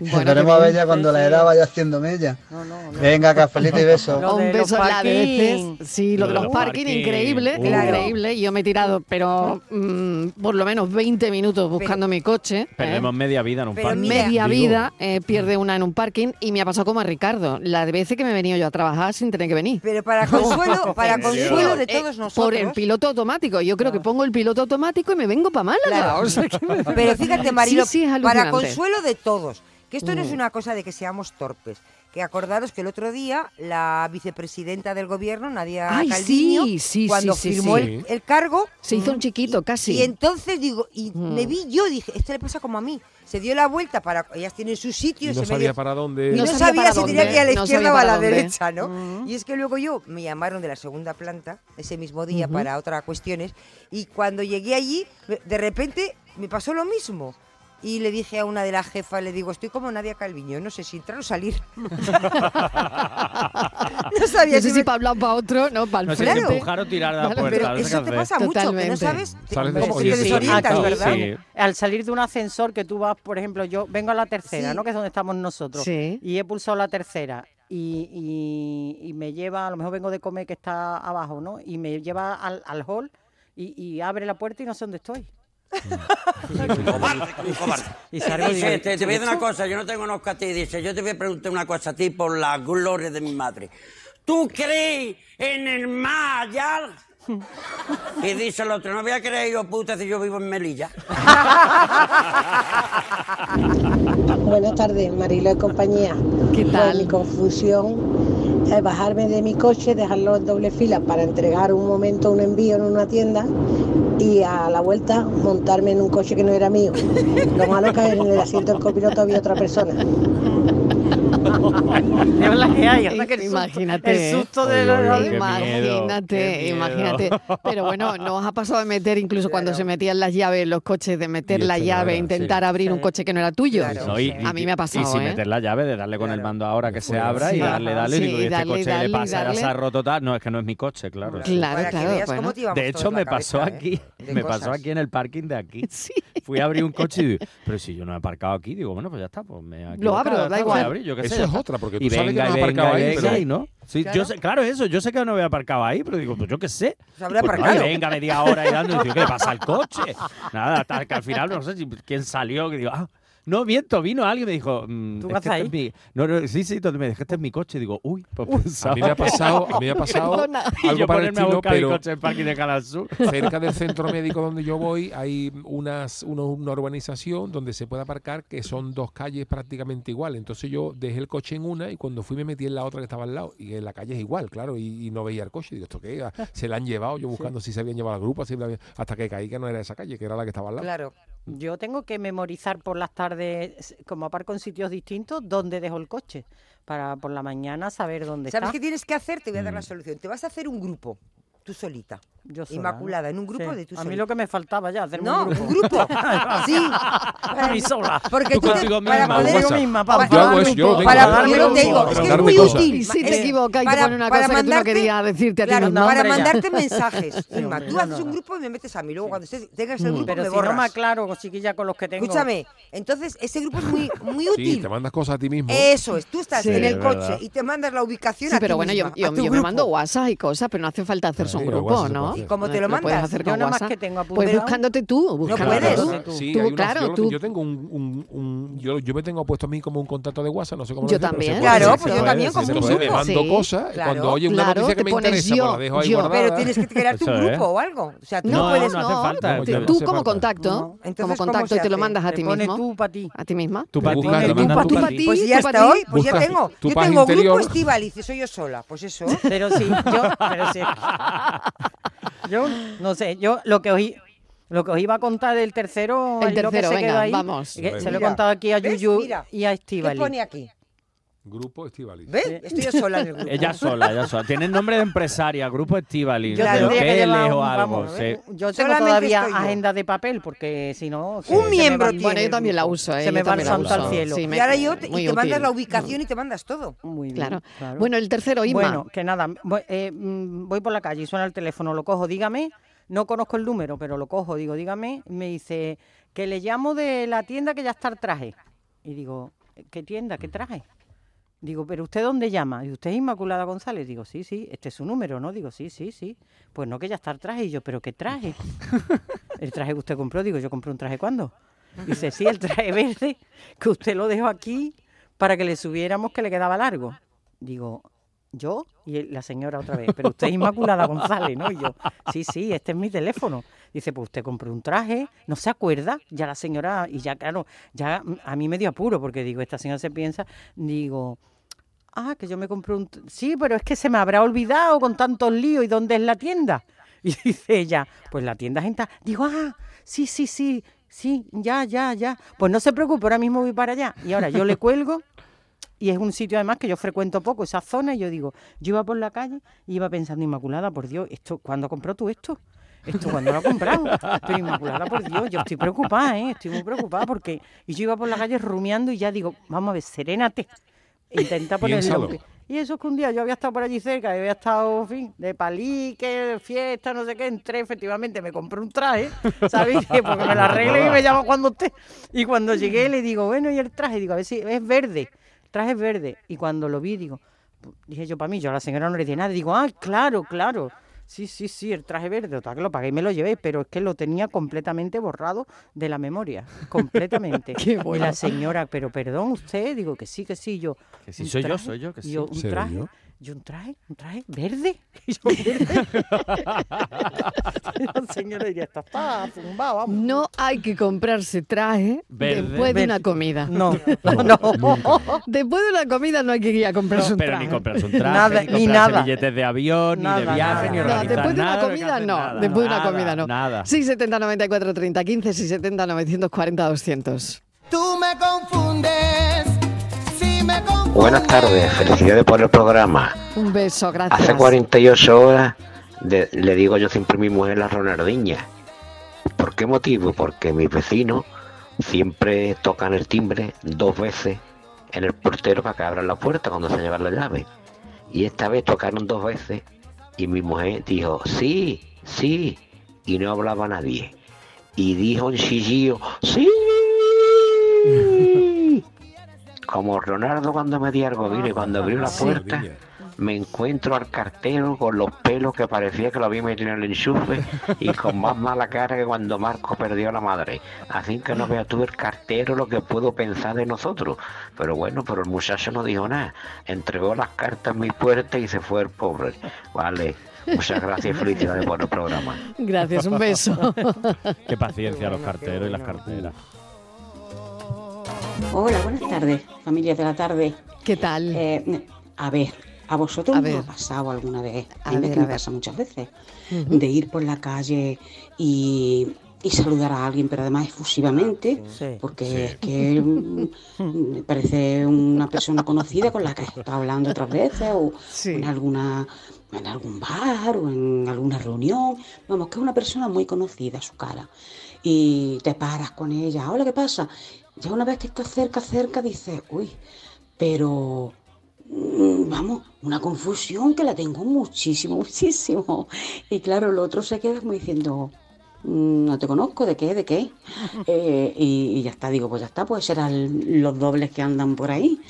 Bueno, Veremos qué a ver ya cuando la edad vaya haciendo mella. Venga, cafelito y beso. Lo de Un los beso en parking. veces. Sí, lo de los parking, increíble, Uh. increíble. Yo me he tirado, pero mm, por lo menos 20 minutos buscando mi coche. ¿eh? Perdemos media vida en un Pero parque. mira- Media Digo, vida eh, pierde una en un parking y me ha pasado como a Ricardo. La de veces que me he venido yo a trabajar sin tener que venir. Pero para consuelo, para consuelo de Eh, todos nosotros. Por el piloto automático. Yo creo que pongo el piloto automático y me vengo para Málaga. Claro. O sea que me- Pero fíjate, Marilo, Sí, sí, es para consuelo de todos, que esto no es Mm. una cosa de que seamos torpes. Que acordaros que el otro día la vicepresidenta del gobierno, Nadia Ay, Calviño, sí, sí, cuando sí, sí, firmó sí. El, el cargo, Se hizo un chiquito, casi. y entonces digo, y Mm. me vi yo, dije, esto le pasa como a mí. Se dio la vuelta para, ellas tienen su sitio, Y se no me sabía dio- para dónde. y no, No sabía si tenía dónde, que ir a la no izquierda o a la dónde. derecha, ¿no? Y es que luego yo me llamaron de la segunda planta ese mismo día para otras cuestiones y cuando llegué allí, de repente me pasó lo mismo. Y le dije a una de las jefas, le digo, estoy como Nadia Calviño, no sé si entrar o salir. no sabía No sé si me- para hablar para otro, no, para el No sé si empujar o tirar de la Claro, puerta. Pero eso te pasa mucho, que no sabes, te- Sales de- como que te sí, desorientas, ¿verdad? sí. Al salir de un ascensor que tú vas, por ejemplo, yo vengo a la tercera, Sí. ¿no? Que es donde estamos nosotros. Sí. Y he pulsado la tercera. Y, y- y me lleva, a lo mejor vengo de comer que está abajo, ¿no? Y me lleva al, al hall y, y abre la puerta y no sé dónde estoy. Cobarde, como cobarde. Y Dice, te, te voy a decir una cosa, yo no tengo unos a ti, dice, yo te voy a preguntar una cosa a ti por la gloria de mi madre. ¿Tú crees en el allá? Y dice el otro, no voy a creer yo, puta, si yo vivo en Melilla. Buenas tardes, Marilo y compañía. ¿Qué Pues tal? mi confusión es bajarme de mi coche, dejarlo en doble fila para entregar un momento un envío en una tienda y a la vuelta montarme en un coche que no era mío. Lo malo es que en el asiento del copiloto había otra persona. Es la que hay, anda que el susto- Imagínate. El susto de Oy, la oy, oy, radio. qué Imagínate, miedo, imagínate. Pero bueno, nos ha pasado de meter, incluso cuando se metían las llaves en los coches, de meter la llave, era, intentar sí. abrir un coche que no era tuyo. Claro. No, y- A mí me ha pasado, Y sin ¿eh? meter la llave, de darle con el mando ahora que se abra y darle, darle. Y este darle, coche le pasa, ya darle. se ha roto tal. No, es que no es mi coche, claro. Claro, claro. De hecho, me pasó ¿eh? aquí, me pasó aquí en el parking de aquí. Sí. Fui a abrir un coche y digo, pero si yo no he aparcado aquí, digo, bueno, pues ya está, pues me Lo abro, da igual. abrir, yo qué Eso es está. otra, porque tú Y sabes que venga, no has y aparcado venga, y ahí, venga, pero- y no. Sí, Claro. yo sé, claro, eso, yo sé que no había aparcado ahí, pero digo, pues yo qué sé. Se habrá Pues venga, media hora y dando, y digo, ¿qué le pasa al coche? Nada, hasta que al final no sé si quién salió, que digo, ah, no, miento, vino alguien y me dijo, mm, ¿Tú vas este ahí? es mi... No, no, sí, sí, entonces me dije, este es mi coche, digo, uy, pues A pensaba- mí me ha pasado, a mí me ha pasado algo yo para el a estilo, mi pero coche en parking de Canal Sur. cerca del centro médico donde yo voy hay unas, una urbanización donde se puede aparcar que son dos calles prácticamente iguales. Entonces yo dejé el coche en una y cuando fui me metí en la otra que estaba al lado. Y en la calle es igual, claro, y, y no veía el coche. Digo, ¿esto qué? es? Se la han llevado, yo buscando si se habían llevado al grupo, si habían- hasta que caí que no era esa calle, que era la que estaba al lado. Claro. Yo tengo que memorizar por las tardes, como aparco en sitios distintos, dónde dejo el coche. Para por la mañana saber dónde ¿Sabes está. qué tienes que hacer? Te voy a dar la Mm. solución. Te vas a hacer un grupo, tú solita. Yo sola, Inmaculada, ¿no? en un grupo Sí. de tú A mí lo que me faltaba ya, hacerme No, un grupo. un grupo. Sí. A mí sola. Porque Tú tú te- para misma, poder- WhatsApp. misma, para- Yo hago eso, yo para, ¿eh? yo poco, es que es muy cosas. útil. Si te Es- equivocas y te para- pone una para cosa que tú no querías decirte a ti Claro, no, para mandarte mensajes. Inma, tú haces un no. grupo y me metes a mí. Luego cuando estés- tengas el grupo Pero me si no me borras. aclaro, chiquilla, con los que tengo. Escúchame, entonces ese grupo es muy, muy Sí, útil. te mandas cosas a ti mismo. Eso es, tú estás Sí, en el coche y te mandas la ubicación Sí, a ti pero bueno, yo, misma, yo- yo me mando WhatsApp y cosas, pero no hace falta hacerse un Sí, grupo, ¿no? ¿Y cómo te lo puedes mandas? hacer Yo con nada más WhatsApp. que tengo Pues apuntado. buscándote tú. buscándote puedes. tú. Sí, Tú, hay una- claro, yo, tú. yo tengo un, un- un- yo, yo me tengo puesto a mí como un contacto de WhatsApp, no sé cómo Yo también. puede, Claro, pues yo también como un grupo. mando Sí, cosas claro. cuando oye una Claro, noticia que me interesa, yo, pues la dejo ahí. Pero tienes que Eso es. grupo o algo. O sea, tú No, no, puedes. no falta. No, Tú no como contacto, No. como Entonces, ¿cómo contacto te lo mandas a ti mismo. tú para ti. A ti misma. Tú para ti, tú para pa' ti. Pues ya está hoy, pues ya tengo. tu Yo tengo grupo. Estivaliz, y soy yo sola. Pues eso. Pero sí, yo, pero sí. Yo no sé, yo lo que os, i- lo que os iba a contar del tercero, El lo que tercero, se venga, quedó ahí, vamos. que se lo he contado aquí a ¿ves? Yuyu Mira, y a ¿Qué Estivali. pone aquí? Grupo Estivaliz. ¿Ves? Estoy yo sola en el grupo. Ella sola, ella sola. Tiene nombre de empresaria, Grupo Estivali. Que hoteles o un- algo. vamos, sí. Yo tengo Solamente todavía estoy yo. agenda de papel porque si no se- Un se me miembro tiene Bueno, yo también la uso. ¿eh? Se me va el santo al cielo. Sí, me- Y ahora yo te, y te mandas la ubicación y te mandas todo. Muy bien, Claro. claro. Bueno, el tercero, Inma. Bueno, que nada, voy, eh, mm, voy por la calle y suena el teléfono, lo cojo, dígame, no conozco el número, pero lo cojo, digo, dígame, me dice que le llamo de la tienda que ya está el traje. Y digo, ¿qué tienda? ¿Qué traje? Digo, ¿pero usted dónde llama? Y usted es Inmaculada González. Digo, sí, sí, este es su número, ¿no? Digo, sí, sí, sí. Pues no, que ya está el traje. Y yo, ¿pero qué traje? el traje que usted compró. Digo, ¿yo compré un traje cuándo? Dice, sí, el traje verde, que usted lo dejó aquí para que le subiéramos que le quedaba largo. Digo, ¿yo? Y la señora otra vez, pero usted es Inmaculada González, ¿no? Y yo, sí, sí, este es mi teléfono. Dice, pues usted compró un traje, no se acuerda, ya la señora, y ya claro, ya mm, a mí me dio apuro, porque digo, esta señora se piensa, digo, ah, que yo me compré un... Sí, pero es que se me habrá olvidado con tantos líos, ¿y dónde es la tienda? Y dice ella, pues la tienda tal. Digo, ah, sí, sí, sí, sí, ya, ya, ya. Pues no se preocupe, ahora mismo voy para allá. Y ahora yo le cuelgo y es un sitio además que yo frecuento poco, esa zona, y yo digo, yo iba por la calle y iba pensando, Inmaculada, por Dios, esto, ¿cuándo compró tú esto? ¿Esto cuándo lo has comprado? Pero Inmaculada, por Dios, yo estoy preocupada, ¿eh? Estoy muy preocupada porque... Y yo iba por la calle rumiando y ya digo, vamos a ver, serénate. Intenta pie. Y eso es que un día yo había estado por allí cerca, y había estado, en fin, de palique, de fiesta, no sé qué, entré, efectivamente, me compré un traje, ¿sabéis? Porque me lo arregle y me llama cuando usted. Y cuando llegué le digo, bueno, ¿y el traje? Digo, a ver si es verde, el traje es verde. Y cuando lo vi, digo, dije yo para mí, yo a la señora no le dije nada, digo, ah, claro, claro. Sí, sí, sí, el traje verde, total que lo pagué y me lo llevé, pero es que lo tenía completamente borrado de la memoria, completamente. Qué Y la señora, pero perdón usted, digo que sí, que sí, yo. Que sí, ¿un soy yo, soy yo, que sí. yo, un ¿Seré traje, yo? Yo un traje, un traje verde. Y yo, verde. Y la señora diría, está, está zumbado, vamos. No hay que comprarse traje Verde. después de una comida. No, no. Después de una comida no hay que ir a comprarse un Pero traje. ni comprarse un traje, Nada, ni ni nada. billetes de avión, Nada, ni de viaje, nada. ni No, organizar después de una comida no, nada, después de una comida no. Nada. 670 94 30 15 670 940 200. Tú me confundes. Buenas tardes, felicidades por el programa. Un beso, gracias. Hace 48 horas de- le digo yo siempre a mi mujer la Ronaldinha. ¿Por qué motivo? Porque mis vecinos siempre tocan el timbre dos veces en el portero para que abran la puerta cuando se llevan la llave. Y esta vez tocaron dos veces y mi mujer dijo, sí, sí, y no hablaba nadie. Y dijo en chillillo, sí. Como Ronaldo cuando me di algo vino y cuando abrió la Sí. puerta me encuentro al cartero con los pelos que parecía que lo había metido en el enchufe y con más mala cara que cuando Marco perdió a la madre. Así que no vea tú el cartero lo que puedo pensar de nosotros. Pero bueno, pero el muchacho no dijo nada. Entregó las cartas en mi puerta y se fue el pobre. Vale. Muchas gracias felicidades por el programa. Gracias, un beso. Qué paciencia los carteros y las carteras. Hola, buenas tardes, familias de la tarde. ¿Qué tal? Eh, a ver, ¿a vosotros os ha pasado alguna vez? A A mí ver, que a me ver. pasa muchas veces. De ir por la calle y, y saludar a alguien, pero además efusivamente, Sí. porque es que mm, me parece una persona conocida con la que he estado hablando otras veces, o Sí. en alguna en algún bar o en alguna reunión. Vamos, que es una persona muy conocida su cara. Y te paras con ella. Hola, ¿qué pasa? Ya una vez que estás cerca, cerca, dices, uy, pero mm, vamos, una confusión que la tengo muchísimo, muchísimo. Y claro, el otro se queda como diciendo, "Mm, no te conozco, ¿de qué? ¿De qué? Eh, y, y ya está, digo, pues ya está, pues serán los dobles que andan por ahí.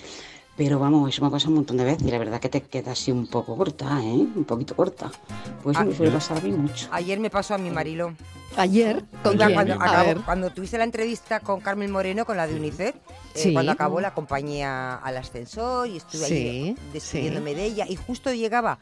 Pero vamos, eso me ha pasado un montón de veces y la verdad que te queda así un poco corta, ¿eh? Un poquito corta. Pues eso Ah, me suele pasar a mí mucho. Ayer me pasó a mi Marilo. ¿Ayer? ¿Con quién? Cuando, A acabó- ver. cuando tuviste la entrevista con Carmen Moreno, con la de UNICEF, eh, Sí. cuando acabó la acompañé a- al ascensor y estuve Sí, ahí despidiéndome de ella y justo llegaba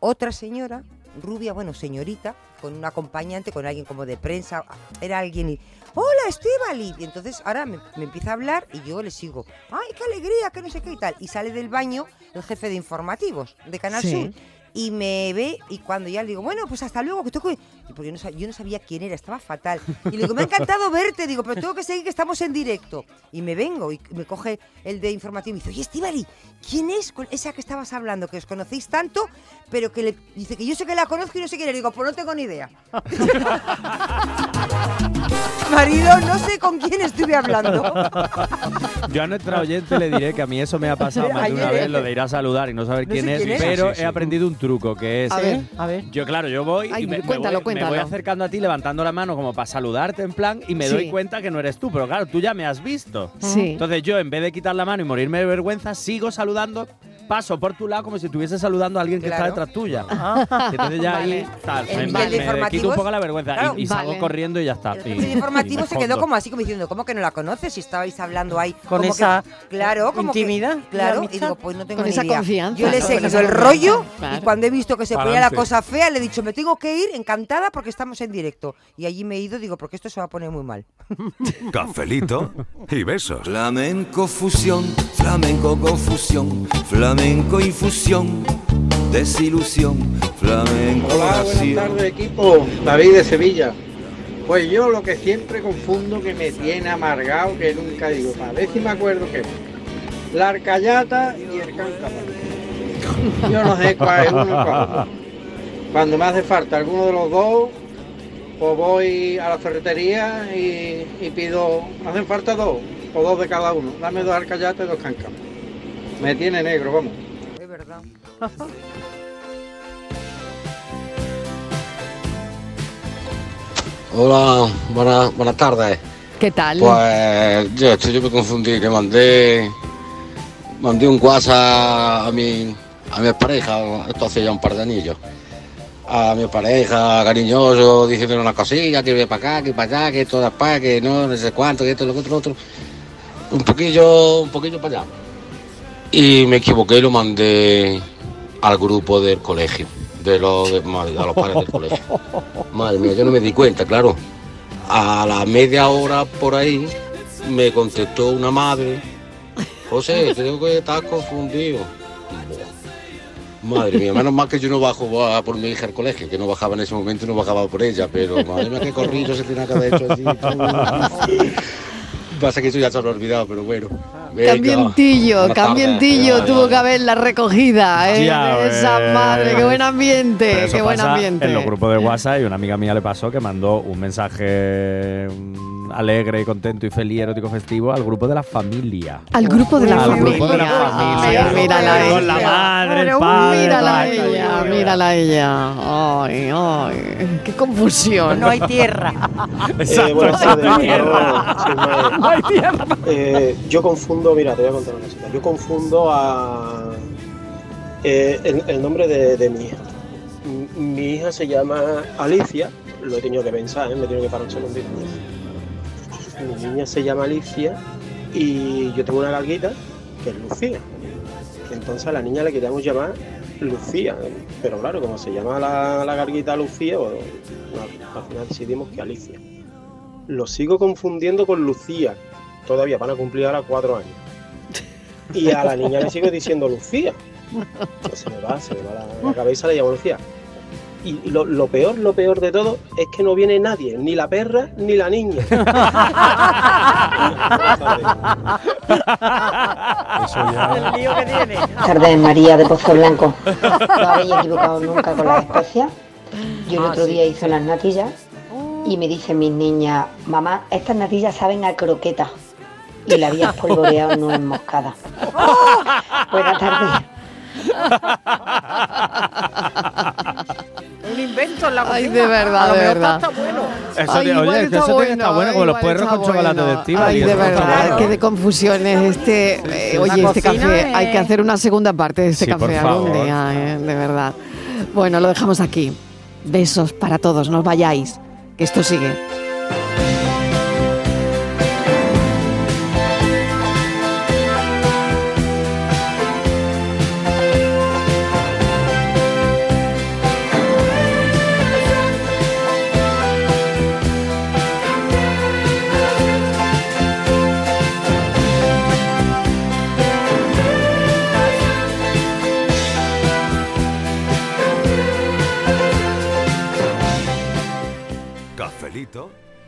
otra señora, rubia, bueno, señorita, con un acompañante, con alguien como de prensa, era alguien y, hola Estivali, y entonces ahora me, me empieza a hablar y yo le sigo, ay, qué alegría, que no sé qué y tal, y sale del baño el jefe de informativos de Canal Sí. Sur y me ve y cuando ya le digo, bueno, pues hasta luego, que tengo que... Porque yo no, sab- yo no sabía quién era, estaba fatal. Y le digo, me ha encantado verte, digo, pero tengo que seguir que estamos en directo. Y me vengo y me coge el de informativo y dice, oye, Estivali, ¿quién es con esa que estabas hablando? Que os conocéis tanto, pero que le... Dice que yo sé que la conozco y no sé quién es. Digo, pues no tengo ni idea. Marido, no sé con quién estuve hablando. Yo a nuestra oyente le diré que a mí eso me ha pasado más de una vez, lo de ir a saludar y no saber No quién, es, pero Sí, sí, he aprendido un truco que es... A ver, A ver. Yo, claro, yo voy Ay, y me, me cuéntalo, voy, me voy cuéntalo. acercando a ti levantando la mano como para saludarte en plan y me Sí. doy cuenta que no eres tú, pero claro, tú ya me has visto. Sí. Entonces yo, en vez de quitar la mano y morirme de vergüenza, sigo saludando, paso por tu lado como si estuviese saludando a alguien que Claro. está detrás tuya. Ah. Entonces ya ahí Vale. tal, El me, de me informativos, quito un poco la vergüenza claro. y, y salgo Vale. corriendo y ya está. El Y- de informativo y me se quedó como así, como diciendo, ¿cómo que no la conoces? Si estabais hablando ahí. Con como que- esa claro, como que- intimidad y claro, y digo, pues no tengo Con ni esa idea. confianza, Yo le he seguido el rollo claro. y cuando he visto que se ponía la cosa fea, le he dicho, me tengo que ir encantada porque estamos en directo. Y allí me he ido, digo, porque esto se va a poner muy mal. Cafelito y besos. Flamenco fusión, flamenco confusión, flamenco infusión, desilusión, flamenco Hola, buenas tardes equipo, David de Sevilla. Pues yo lo que siempre confundo que me tiene amargado, que nunca digo, para ver si me acuerdo que es la arcayata y el cáncamo. Yo no sé cuál es uno cuál. Cuando me hace falta alguno de los dos, pues voy a la ferretería y, y pido, hacen falta dos, o dos de cada uno. Dame dos arcayatas y dos cáncamos. Me tiene negro, vamos. Es verdad. Hola, buenas, buenas tardes. ¿Qué tal? Pues yo, esto yo me confundí, que mandé mandé un WhatsApp a mi a mi pareja, esto hace ya un par de anillos. A mi pareja, cariñoso, diciéndole una cosilla, que voy para acá, que para allá, que esto de para, que no, no sé cuánto, que esto, lo otro, lo otro. Un poquillo, un poquillo para allá. Y me equivoqué y lo mandé al grupo del colegio, de los, de- a los padres del colegio. Madre mía, yo no me di cuenta, claro. A la media hora por ahí me contestó una madre. José, creo que estás confundido. Madre mía, menos mal que yo no bajo por mi hija al colegio, que no bajaba en ese momento y no bajaba por ella, pero madre mía, qué corrillo se tenía que haber hecho así. Pasa que eso ya se lo he olvidado, pero bueno. Cambientillo, cambientillo tuvo que haber la recogida, ¿eh? Ya esa ves. madre, qué buen ambiente, qué buen ambiente. En los grupos de WhatsApp y una amiga mía le pasó que mandó un mensaje alegre y contento y feliz, erótico, festivo al grupo de la familia. Al grupo de la Al familia. grupo de la familia. Ay, mírala Con la ella. madre, el padre, Mírala el ella, mírala ella. Ay, ay, qué confusión. No hay tierra. Exacto, Eh, exacto, tardes, tierra. No hay tierra. Eh, yo confundo, mira, te voy a contar una cosita. Yo confundo a eh, el, el nombre de, de mi hija. Mi hija se llama Alicia, lo he tenido que pensar, ¿eh? me he tenido que parar un segundito. Mi niña se llama Alicia y yo tengo una galguita que es Lucía. Entonces a la niña le queríamos llamar Lucía, pero claro, como se llama la, la garguita Lucía, al- al final decidimos que Alicia. Lo sigo confundiendo con Lucía. Todavía van a cumplir ahora cuatro años. Y a la niña le sigo diciendo Lucía. Pues se me va, se me va la, la cabeza, le llamo Lucía. Y lo, lo peor, lo peor de todo es que no viene nadie, ni la perra ni la niña. Eso ya. El lío que tiene. Tardes, María de Pozo Blanco. ¿No habéis equivocado nunca con las especias? Yo el Ah, otro sí. día hice unas natillas y me dicen mis niñas, mamá, estas natillas saben a croqueta. Y la había espolvoreado no moscada. Buenas tardes. Un invento en la Ay, de verdad, de verdad. está bueno. Eso, Ay, oye, igual que está eso bueno, estar bueno, como los puerros está con chocolate bueno. de Estíbaliz, Ay, de está verdad, bueno. qué de confusiones este. eh, oye, este café. es- Hay que hacer una segunda parte de este Sí, café algún día, eh, de verdad. Bueno, lo dejamos aquí. Besos para todos, no os vayáis, que esto sigue.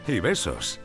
Y besos.